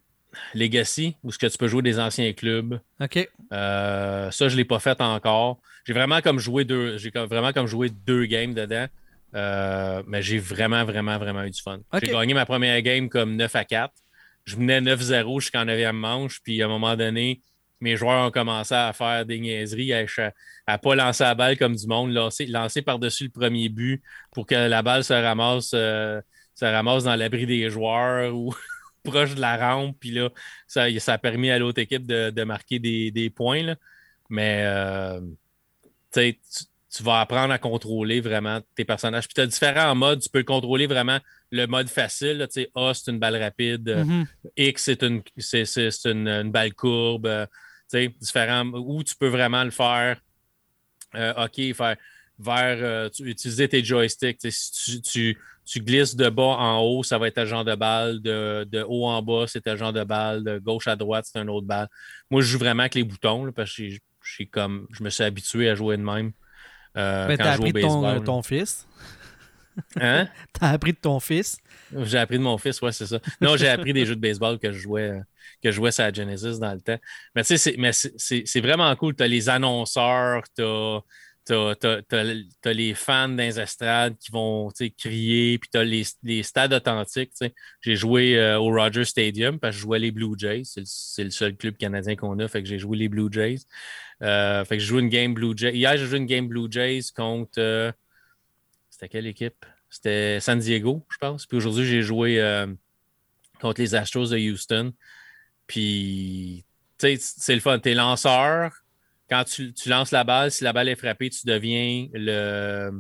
Legacy, où ce que tu peux jouer des anciens clubs. OK. Euh, ça, je ne l'ai pas fait encore. J'ai vraiment comme joué deux. J'ai vraiment comme joué deux games dedans. mais j'ai vraiment, vraiment, vraiment eu du fun. J'ai gagné ma première game comme 9 à 4. Je menais 9-0 jusqu'en 9e manche. Puis à un moment donné, mes joueurs ont commencé à faire des niaiseries, à ne pas lancer la balle comme du monde, lancer, lancer par-dessus le premier but pour que la balle se ramasse, euh, ramasse dans l'abri des joueurs ou proche de la rampe. Puis là, ça, ça a permis à l'autre équipe de, marquer des, points. Mais euh, tu, tu vas apprendre à contrôler vraiment tes personnages. Puis tu as différents modes. Tu peux contrôler vraiment le mode facile. A, c'est une balle rapide. Mm-hmm. X, c'est une, une, une, balle courbe différents, où tu peux vraiment le faire. Euh, OK, faire vers euh, utiliser tes joysticks. Si tu, glisses de bas en haut, ça va être un genre de balle. De, haut en bas, c'est un genre de balle. De gauche à droite, c'est un autre balle. Moi, je joue vraiment avec les boutons parce que je, comme, je me suis habitué à jouer de même. Euh, ben, t'as appris de ton, ton, fils. Hein? T'as appris de ton fils? J'ai appris de mon fils, ouais, c'est ça. Non, j'ai appris des jeux de baseball que je jouais que je jouais sur Genesis dans le temps. Mais tu sais, c'est vraiment cool. Tu as les annonceurs, tu as, les fans dans les estrades qui vont crier, puis tu as les, stades authentiques. J'ai joué euh, au Rogers Stadium parce que je jouais les Blue Jays. C'est le seul club canadien qu'on a, fait que j'ai joué les Blue Jays. Euh, fait que je joue une game Blue Jays. Hier, j'ai joué une game Blue Jays contre. Euh, c'était quelle équipe? C'était San Diego, je pense. Puis aujourd'hui, j'ai joué contre les Astros de Houston. Puis, tu sais, c'est le fun. T'es lanceur. Quand tu, lances la balle, si la balle est frappée, tu deviens le,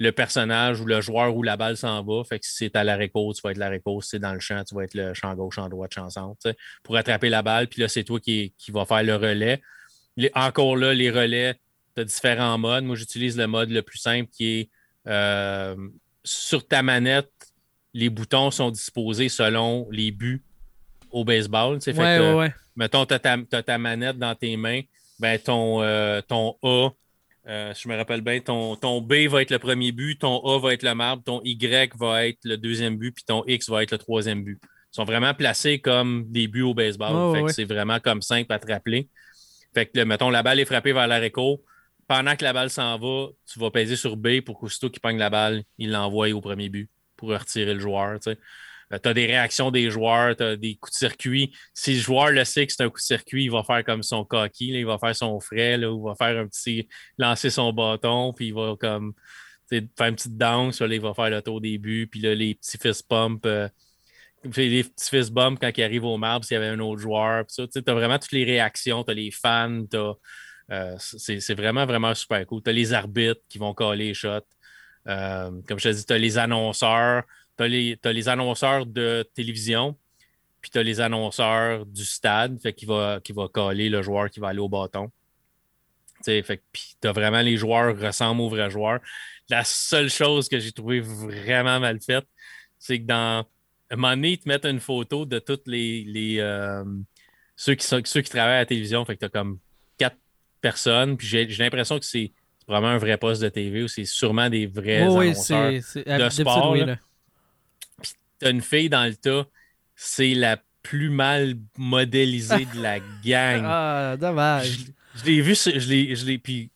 le personnage ou le joueur où la balle s'en va. Fait que si c'est à l'arrêt tu vas être l'arrêt Si c'est dans le champ, tu vas être le champ gauche, champ droit, champ centre. Pour attraper la balle. Puis là, c'est toi qui, qui va faire le relais. encore là, les relais, tu as différents modes. Moi, j'utilise le mode le plus simple qui est euh, sur ta manette, les boutons sont disposés selon les buts au baseball. Fait que, ouais, Mettons, tu as, ta manette dans tes mains, ben ton, euh, ton A, euh, si je me rappelle bien, ton, ton B va être le premier but, ton A va être le marbre, ton Y va être le deuxième but, puis ton X va être le troisième but. Ils sont vraiment placés comme des buts au baseball. c'est vraiment comme simple à te rappeler. Fait que, mettons, la balle est frappée vers l'arrêt Pendant que la balle s'en va, tu vas peser sur B pour qu'aussitôt qu'il pogne la balle, il l'envoie au premier but pour retirer le joueur. Euh, tu as des réactions des joueurs, tu as des coups de circuit. Si le joueur le sait que c'est un coup de circuit, il va faire comme son coquille, il va faire son frais, il va faire un petit. lancer son bâton, puis il va comme faire une petite danse, il va faire le tour des buts, puis là, les petits fist pumps. Euh, les petits fist bumps quand il arrive au marbre s'il y avait un autre joueur. Tu as vraiment toutes les réactions, tu as les fans, euh, c'est vraiment, vraiment super cool. Tu as les arbitres qui vont coller les shots. comme je te dis, tu as les annonceurs tu as, les annonceurs de télévision, puis tu as les annonceurs du stade, fait qu'il va, qui va coller le joueur qui va aller au bâton. Fait puis tu as vraiment les joueurs ressemblent aux vrais joueurs. La seule chose que j'ai trouvé vraiment mal faite, c'est que dans un ils te mettent une photo de tous les, les euh, ceux, qui sont, ceux qui travaillent à la télévision. Fait que tu as comme quatre personnes. Puis j'ai l'impression que c'est vraiment un vrai poste de TV ou c'est sûrement des vrais annonceurs de sport t'as une fille dans le tas, c'est la plus mal modélisée de la gang. Ah, dommage. Je, l'ai vu, je l'ai, puis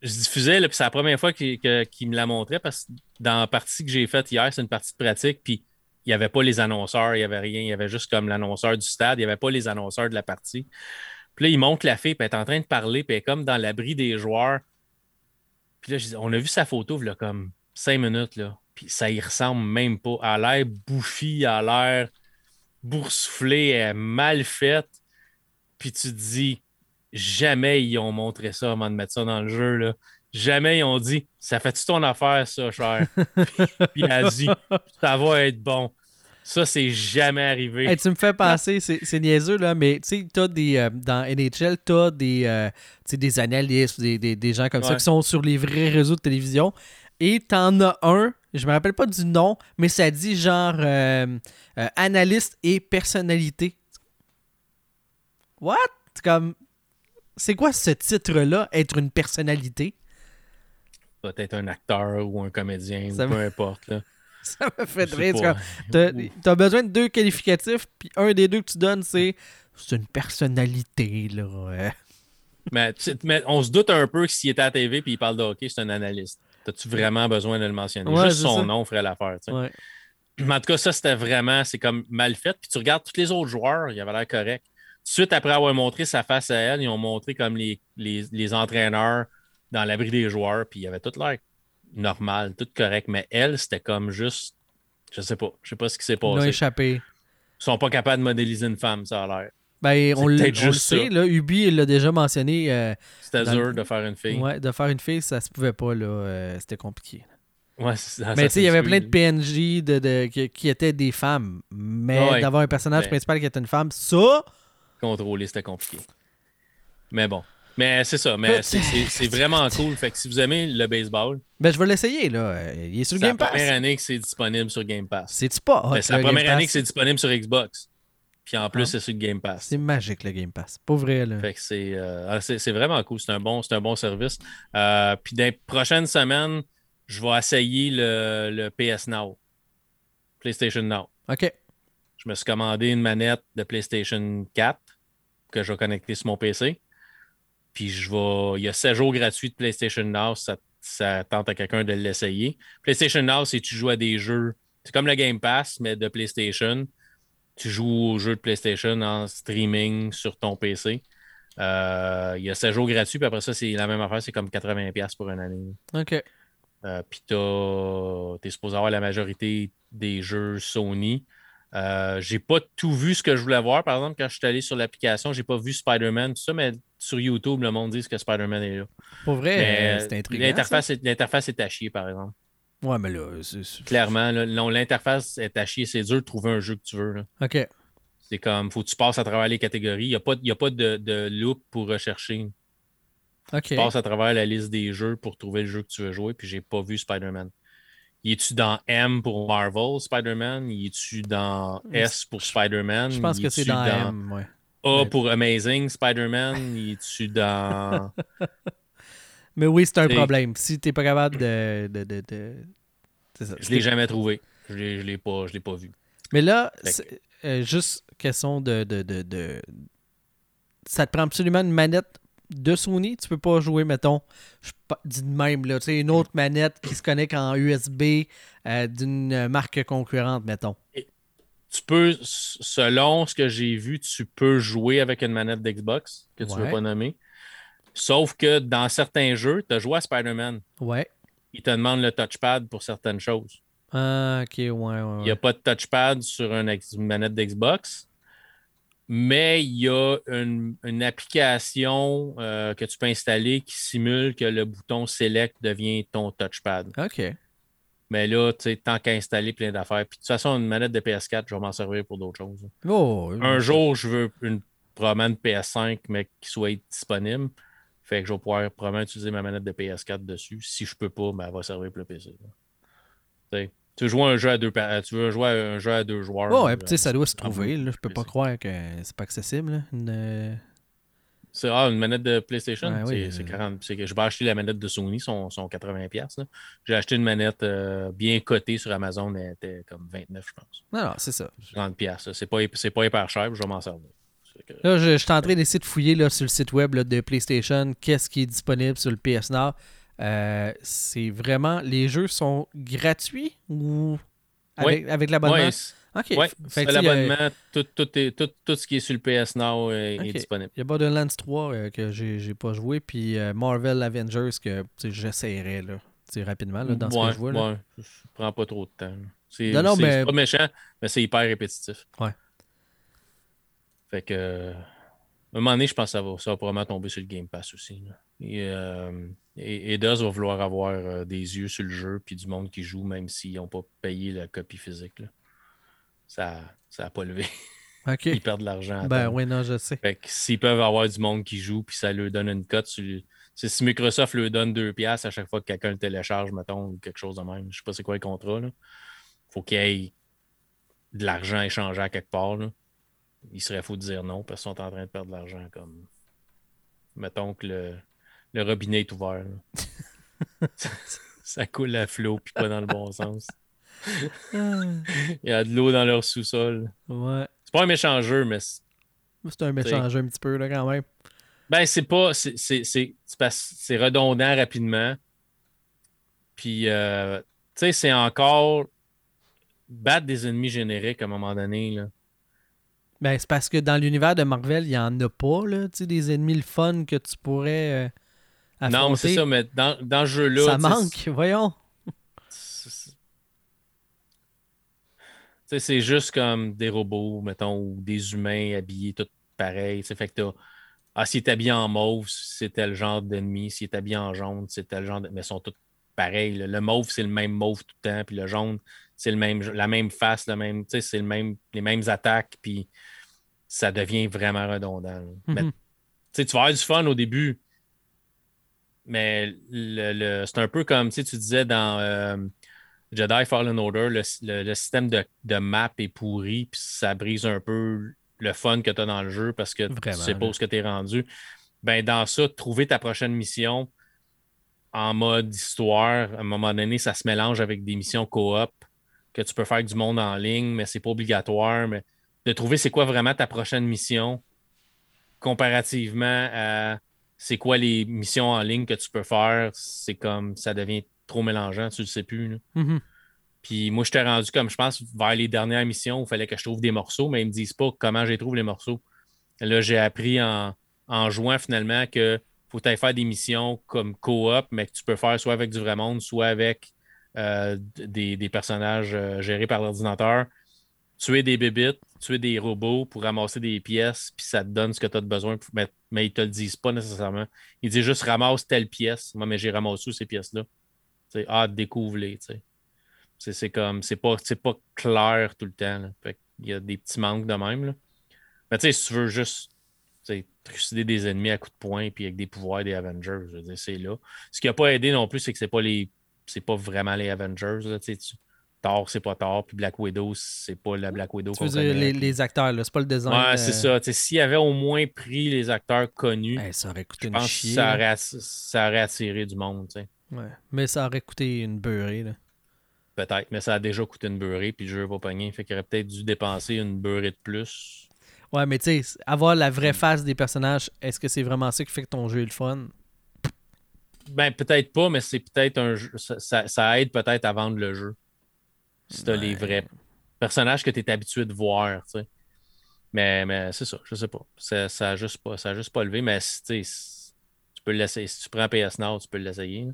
je diffusais, puis c'est la première fois qu'il, me la montrait parce que dans la partie que j'ai faite hier, c'est une partie de pratique, puis il n'y avait pas les annonceurs, il n'y avait rien, il y avait juste comme l'annonceur du stade, il n'y avait pas les annonceurs de la partie. Puis là, il montre la fille, puis elle est en train de parler, puis elle est comme dans l'abri des joueurs. Puis là, on a vu sa photo, là, comme cinq minutes, là ça y ressemble même pas. À l'air bouffi, à l'air boursouflé, mal faite. Puis tu te dis, jamais ils ont montré ça avant de mettre ça dans le jeu. Là. Jamais ils ont dit Ça fait-tu ton affaire, ça, cher? puis elle a dit Ça va être bon. Ça, c'est jamais arrivé. tu me fais penser, c'est niaiseux, là, mais tu sais, t'as des. Euh, dans NHL, t'as des, euh, des analystes, des, des, gens comme ça qui sont sur les vrais réseaux de télévision. Et t'en as un, je me rappelle pas du nom, mais ça dit genre euh, analyste et personnalité. What? Comme. C'est quoi ce titre-là, être une personnalité? Peut-être un acteur ou un comédien, peu importe. Là. Ça me fait rire. Tu as, besoin de deux qualificatifs, puis un des deux que tu donnes, c'est c'est une personnalité. là. Mais, mais, on se doute un peu que s'il était à la TV et il parle de hockey, c'est un analyste. As-tu vraiment besoin de le mentionner? Juste son nom ferait l'affaire. Ouais. Mais en tout cas, ça, c'était vraiment, c'est comme mal fait. Puis tu regardes tous les autres joueurs, il avait l'air correct. suite après avoir montré sa face à elle, ils ont montré comme les, les, les entraîneurs dans l'abri des joueurs, puis il avait tout l'air normal, tout correct. Mais elle, c'était comme juste. Je sais pas. Je sais pas ce qui s'est passé. Ils ont échappé. Ils sont pas capables de modéliser une femme, ça a l'air. Ben, on, le sait, là, Ubi il l'a déjà mentionné. Euh, c'était dur de faire une fille. Ouais, de faire une fille, ça se pouvait pas, là. Euh, c'était compliqué. Ouais, ça, mais tu sais, il y avait plein de PNJ de, de, qui, étaient des femmes. Mais d'avoir un personnage principal qui était une femme, ça. Contrôler, c'était compliqué. Mais bon. Mais c'est ça, mais c'est vraiment cool. Fait que si vous aimez le baseball. Ben, je vais l'essayer, là. Il est sur Game Pass. C'est la première année que c'est disponible sur Game Pass. C'est-tu pas? Ben, c'est la première année que c'est disponible sur Xbox. Puis en plus, ah. c'est sur Game Pass. C'est magique, le Game Pass. Pas vrai, là. Fait que c'est euh, ah, vraiment cool. C'est un, bon, un bon service. Euh, puis dans les prochaines semaines, je vais essayer le, le PS Now. PlayStation Now. OK. Je me suis commandé une manette de PlayStation 4 que je vais connecter sur mon PC. Puis je vais. Il y a 7 jours gratuits de PlayStation Now, ça, ça tente à quelqu'un de l'essayer. PlayStation Now, c'est tu joues à des jeux. C'est comme le Game Pass, mais de PlayStation. Tu joues aux jeux de PlayStation en streaming sur ton PC. Euh, il y a 7 jours gratuits, puis après ça, c'est la même affaire, c'est comme 80$ pour une année. OK. Euh, puis tu es supposé avoir la majorité des jeux Sony. Euh, j'ai pas tout vu ce que je voulais voir. Par exemple, quand je suis allé sur l'application, j'ai pas vu Spider-Man, tout ça, mais sur YouTube, le monde dit que Spider-Man est là. Pour vrai, c'est intriguant. L'interface est, l'interface est à chier, par exemple. Ouais, mais là, Clairement, l'interface est à chier. C'est dur de trouver un jeu que tu veux. Là. OK. C'est comme, faut que tu passes à travers les catégories. Il n'y a pas, a pas de, de, loop pour rechercher. OK. Tu passes à travers la liste des jeux pour trouver le jeu que tu veux jouer, puis j'ai pas vu Spider-Man. Es-tu dans M pour Marvel, Spider-Man? Es-tu dans S pour Spider-Man? Je pense que c'est dans, M, ouais. A pour Amazing Spider-Man? es-tu dans. Mais oui, c'est un problème. Si t'es pas capable de. de, de, de... Ça. Je l'ai jamais trouvé. Je l'ai, l'ai pas, je l'ai pas vu. Mais là, euh, juste question de, de, de, de. Ça te prend absolument une manette de Sony, tu peux pas jouer, mettons, je dis de même, là, une autre manette qui se connecte en USB euh, d'une marque concurrente, mettons. tu peux, selon ce que j'ai vu, tu peux jouer avec une manette d'Xbox que tu ne veux pas nommer. Sauf que dans certains jeux, tu as joué à Spider-Man. Ouais. Ils te demandent le touchpad pour certaines choses. Ah, ok, ouais, ouais. Il n'y a pas de touchpad sur une manette d'Xbox mais il y a une, application euh, que tu peux installer qui simule que le bouton Select devient ton touchpad. OK. Mais là, tu sais, tant qu'à installer plein d'affaires. Puis de toute façon, une manette de PS4, je vais m'en servir pour d'autres choses. Oh, un jour, je veux une, probablement PS5, mais qui soit disponible. Fait que je vais pouvoir probablement utiliser ma manette de PS4 dessus. Si je peux pas, ben, elle va servir pour le PC. Tu veux jouer un jeu à deux, tu veux jouer un jeu à deux joueurs. Oh, ouais, sais, ça doit se trouver. Là. Je peux pas croire que c'est pas accessible. Une... Euh, c'est ah, une manette de PlayStation. c'est 40. Je vais acheter la manette de Sony, sont, sont 80$. J'ai acheté une manette euh, bien cotée sur Amazon, elle était comme 29, je pense. Non, non, c'est ça. 30$. C'est pas, pas hyper cher, je vais m'en servir. Là, je, suis en train d'essayer de fouiller là, sur le site web de PlayStation qu'est-ce qui est disponible sur le PS Now. Euh, c'est vraiment. Les jeux sont gratuits ou avec, avec l'abonnement? Oui, ouais, l'abonnement, tout, tout, tout, ce qui est sur le PS Now est, disponible. Il y a Borderlands 3 euh, que j'ai pas joué, puis euh, Marvel Avengers que j'essaierai rapidement là, dans ce que je vois. Là. Ouais, prend pas trop de temps. C'est pas méchant, mais c'est hyper répétitif. Ouais. Fait que À un moment donné, je pense que ça va, ça va probablement tomber sur le Game Pass aussi. Et, euh, et, va vouloir avoir euh, des yeux sur le jeu puis du monde qui joue, même s'ils n'ont pas payé la copie physique. Ça n'a pas levé. Ils perdent de l'argent. Ben oui, non, je sais. Fait s'ils peuvent avoir du monde qui joue puis ça leur donne une cote, si Microsoft leur donne 2$ à chaque fois que quelqu'un le télécharge, mettons, ou quelque chose de même. Je sais pas c'est quoi le contrat. Là. Faut qu'il y ait de l'argent échangé à quelque part. Là il serait fou de dire non parce qu'ils sont en train de perdre de l'argent. Comme, mettons que le, robinet est ouvert. ça, coule à flot puis pas dans le bon sens. il y a de l'eau dans leur sous-sol. Ouais. C'est pas un méchant jeu, mais. C'est un méchant jeu un petit peu, là, quand même. Ben, c'est pas. C'est redondant rapidement. Puis, euh, tu sais, c'est encore battre des ennemis génériques à un moment donné. Là. Ben, c'est parce que dans l'univers de Marvel, il n'y en a pas, là, tu sais, des ennemis le fun que tu pourrais euh, affronter. Non, c'est ça, mais dans, dans ce jeu-là... Ça manque, voyons. c'est juste comme des robots, mettons, ou des humains habillés tout pareil. Fait que t'as... Ah, s'il est habillé en mauve, c'est tel genre d'ennemi. S'il est habillé en jaune, c'est tel genre de... Mais ils sont tous pareils. Le mauve, c'est le même mauve tout le temps. Puis le jaune, c'est le même, la même face, le même, c'est le même, les mêmes attaques, puis ça devient vraiment redondant. Mhm. tu vas avoir du fun au début, mais le, c'est un peu comme tu disais dans euh, Jedi Fallen Order, le, système de, map est pourri, puis ça brise un peu le fun que tu as dans le jeu parce que tu sais pas où que tu es rendu. Ben, dans ça, trouver ta prochaine mission en mode histoire, à un moment donné, ça se mélange avec des missions coop que tu peux faire du monde en ligne, mais c'est pas obligatoire. Mais de trouver c'est quoi vraiment ta prochaine mission comparativement à c'est quoi les missions en ligne que tu peux faire, c'est comme ça devient trop mélangeant, tu le sais plus. Mm-hmm. Puis moi, je t'ai rendu comme je pense vers les dernières missions où il fallait que je trouve des morceaux, mais ils me disent pas comment j'ai trouvé les morceaux. Là, j'ai appris en, en jouant finalement que faut aller faire des missions comme coop, mais que tu peux faire soit avec du vrai monde, soit avec euh, des, personnages euh, gérés par l'ordinateur, tuer des bébites, tuer des robots pour ramasser des pièces, puis ça te donne ce que tu as besoin, mais, mais ils te le disent pas nécessairement. Ils disent juste ramasse telle pièce. Moi, mais j'ai ramassé ces pièces-là. Ah, découvre-les. C'est comme, c'est pas, pas clair tout le temps. Il y a des petits manques de même. Mais tu sais, si tu veux juste trucider des ennemis à coups de poing puis avec des pouvoirs des Avengers, c'est là. Ce qui n'a pas aidé non plus, c'est que c'est pas les c'est pas vraiment les Avengers. Là, Thor, c'est pas Thor, puis Black Widow, c'est pas la Black Widow. Tu veux dire les, les, acteurs, c'est pas le design. Ouais, c'est ça. S'il avait au moins pris les acteurs connus, ça aurait coûté une chier, ça aurait, ça aurait, attiré du monde. Ouais. Mais ça aurait coûté une beurrée. Peut-être, mais ça a déjà coûté une beurrée, puis le jeu va pogner. Fait qu'il aurait peut-être dû dépenser une beurrée de plus. Ouais, mais tu sais, avoir la vraie face des personnages, est-ce que c'est vraiment ça qui fait que ton jeu est le fun? Ben, peut-être pas, mais c'est peut-être un jeu. Ça, aide peut-être à vendre le jeu. Si tu as les vrais personnages que tu es habitué de voir, tu sais. Mais, mais c'est ça, je sais pas. Ça, ça juste pas. Ça juste pas levé, mais tu peux l'essayer. Si tu prends PS Now, tu peux l'essayer.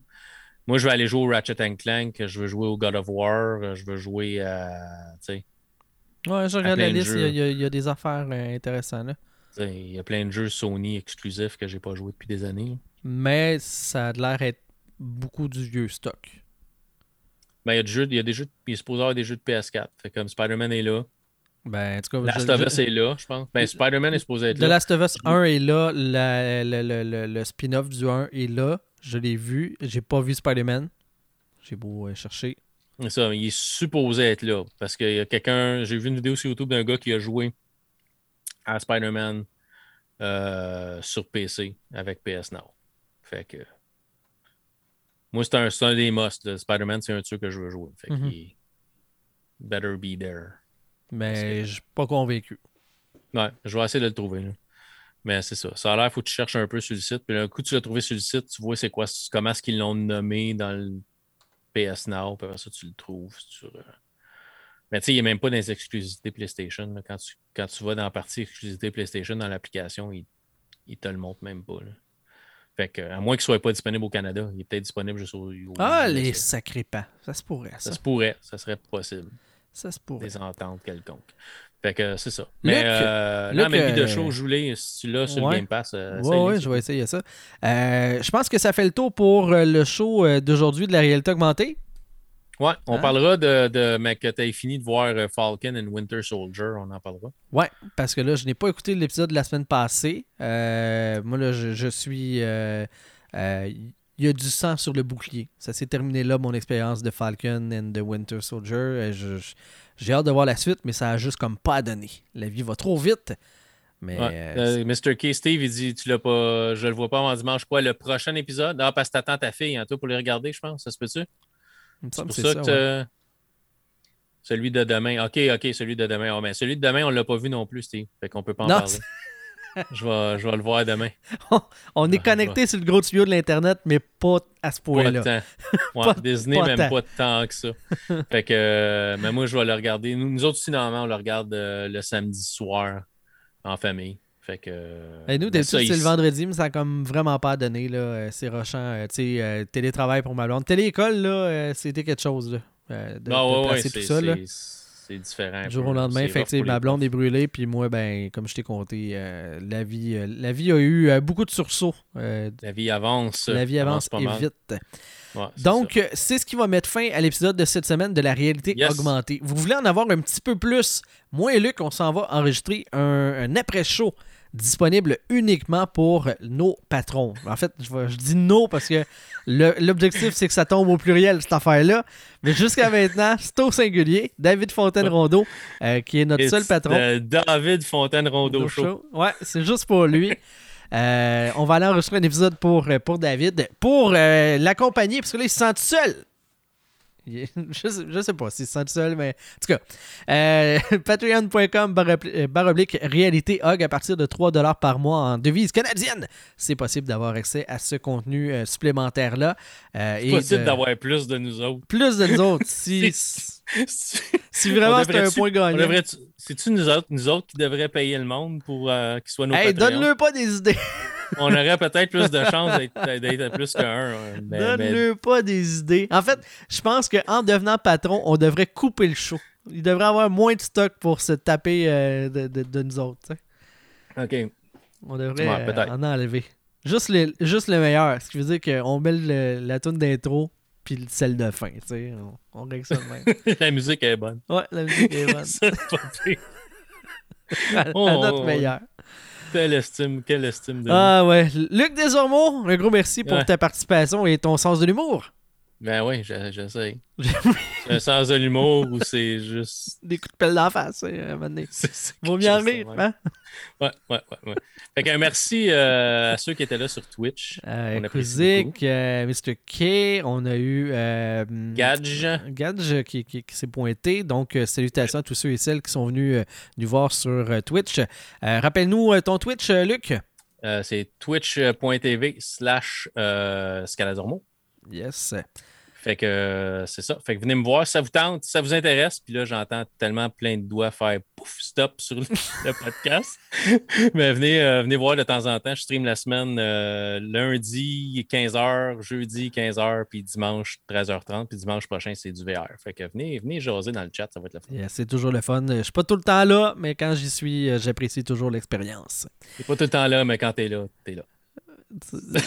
Moi, je vais aller jouer au Ratchet Clank, je veux jouer au God of War, je veux jouer à. Ouais, je regarde la liste, il y, a, des affaires euh, intéressantes. Il y a plein de jeux Sony exclusifs que j'ai pas joué depuis des années mais ça a l'air d'être beaucoup du vieux stock. Ben, il y a des jeux, il y a des jeux, il est supposé avoir des jeux de PS4. Fait comme Spider-Man est là. Ben, en tout cas, Last of Us est là, je pense. Ben, Spider-Man est supposé être là. The Last of Us 1 est là, le, spin-off du 1 est là. Je l'ai vu. J'ai pas vu Spider-Man. J'ai beau euh, chercher. Ça, il est supposé être là. Parce qu'il y a quelqu'un. J'ai vu une vidéo sur YouTube d'un gars qui a joué à Spider-Man euh, sur PC avec PS Now. Fait que. Moi, c'est un, un, des musts. Spider-Man, c'est un truc que je veux jouer. Fait mm Better be there. Mais je suis pas convaincu. Ouais, je vais essayer de le trouver. Mais c'est ça. Ça a l'air, il faut que tu cherches un peu sur le site. Puis un coup, tu l'as trouvé sur le site, tu vois c'est quoi, comment est-ce qu'ils l'ont nommé dans le PS Now. Puis après ça, tu le trouves sur. Euh, mais tu sais, il n'y a même pas dans les exclusivités PlayStation. Quand, tu, quand tu vas dans la partie exclusivité PlayStation dans l'application, il, il te le montre même pas. Là. Fait que, à moins qu'il ne soit pas disponible au Canada, il est peut-être disponible juste au. ah, les sacrés pas. Ça se pourrait. Ça. ça se pourrait. Ça serait possible. Ça se pourrait. Des ententes quelconques. Fait que c'est ça. Mais euh, là, mais de show, joue-les si tu l'as sur le Game Pass. Euh, oui, ouais, je vais essayer ça. Euh, je pense que ça fait le tour pour le show d'aujourd'hui de la réalité augmentée. Ouais, on hein? parlera de, de mais que tu fini de voir Falcon and Winter Soldier, on en parlera. Ouais, parce que là, je n'ai pas écouté l'épisode de la semaine passée. moi, là, je, suis. il y a du sang sur le bouclier. Ça s'est terminé là, mon expérience de Falcon and the Winter Soldier. je, j'ai hâte de voir la suite, mais ça a juste comme pas donné. La vie va trop vite. Mais euh, Mr. K, Steve, il dit Tu l'as pas, je le vois pas avant dimanche. Quoi, le prochain épisode? Ah, parce que t'attends ta fille, hein, toi, pour le regarder, je pense. Ça se peut-tu? C'est pour ça, que. Celui de demain. OK, OK, celui de demain. Oh, mais celui de demain, on l'a pas vu non plus, Steve. Fait qu'on peut pas en parler je, vais, je vais le voir demain. On est connecté sur le gros tuyau de l'Internet, mais pas à ce point-là. Pas de temps. Disney, même pas de temps que ça. fait que, euh, mais moi, je vais le regarder. Nous, autres aussi, normalement, on le regarde euh, le samedi soir en famille. Fait que. Et nous, d'habitude, c'est le vendredi, mais ça n'a comme vraiment pas donné. Là. C'est rochant. tu sais, télétravail pour ma blonde. Téléécole, là, c'était quelque chose. Là, de, non, ah, ouais, tout ça. Là c'est différent. Jour au lendemain, effectivement, ma blonde est brûlée, puis moi, ben, comme je t'ai compté, euh, la, vie, euh, la vie a eu euh, beaucoup de sursauts. la vie avance. La vie avance, et vite. Donc, c'est ce qui va mettre fin à l'épisode de cette semaine de la réalité augmentée. Vous voulez en avoir un petit peu plus? Moi et Luc, on s'en va enregistrer un, après-show disponible uniquement pour nos patrons. En fait, je, je dis nos parce que l'objectif, c'est que ça tombe au pluriel, cette affaire-là. Mais jusqu'à maintenant, c'est au singulier. David Fontaine-Rondeau, euh, qui est notre seul patron. David Fontaine-Rondeau Show. Ouais, c'est juste pour lui. Euh, on va aller enregistrer un épisode pour, euh, pour David, pour l'accompagner, parce que là, il se sent seul. Je, sais pas si c'est seul, mais en tout cas, euh, patreon.com euh, baroblique réalité hog à partir de 3$ par mois en devise canadienne. C'est possible d'avoir accès à ce contenu euh, supplémentaire-là. c'est possible d'avoir plus de nous autres. Plus de nous autres. Si, si vraiment c'est un point gagnant. C'est-tu nous autres, nous autres qui devraient payer le monde pour qu'ils soient nos hey, donne-le pas des idées. On aurait peut-être plus de chances d'être plus qu'un. Donne-le pas des idées. En fait, je pense qu'en devenant patron, on devrait couper le show. Il devrait avoir moins de stock pour se taper euh, de, nous autres. OK. On devrait euh, en enlever. Juste, les, juste le meilleur. Ce qui veut dire qu'on met la tune d'intro puis celle de fin. On, on règle ça de même. la musique est bonne. Ouais, la musique est bonne. C'est pas pire. à, oh, notre meilleur. Quelle estime, quelle estime de Ah ouais. Luc Desormeaux, un gros merci pour ta participation et ton sens de l'humour. Ben oui, j'essaie. c'est un sens de l'humour ou c'est juste. Des coups de pelle d'en face, à un moment donné. Vaut bien rire, hein? Ouais, ouais, ouais. Fait qu'un merci euh, à ceux qui étaient là sur Twitch. Euh, on Kuzik, euh, Mr. K, on a eu. Euh, Gadge. Gadge qui, qui, s'est pointé. Donc, salutations à tous ceux et celles qui sont venus nous voir sur Twitch. Rappelle-nous ton Twitch, Luc. c'est twitch.tv slash Scaladormo. Yes. Fait que euh, c'est ça. Fait que venez me voir si ça vous tente, si ça vous intéresse. Puis là, j'entends tellement plein de doigts faire pouf, stop sur le, podcast. Mais venez, euh, venez voir de temps en temps. Je stream la semaine euh, lundi 15h, jeudi 15h, puis dimanche 13h30. Puis dimanche prochain, c'est du VR. Fait que venez, venez jaser dans le chat, ça va être le fun. c'est toujours le fun. Je suis pas tout le temps là, mais quand j'y suis, j'apprécie toujours l'expérience. T'es pas tout le temps là, mais quand t'es là, t'es là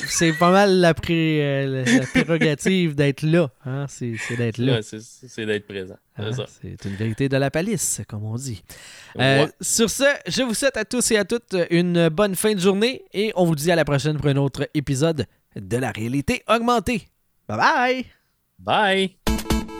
c'est pas mal la, euh, prérogative d'être là. Hein? C'est d'être là. c'est d'être présent. Hein? C'est une vérité de la palisse, comme on dit. Euh, sur ce, je vous souhaite à tous et à toutes une bonne fin de journée et on vous dit à la prochaine pour un autre épisode de la réalité augmentée. Bye bye! Bye!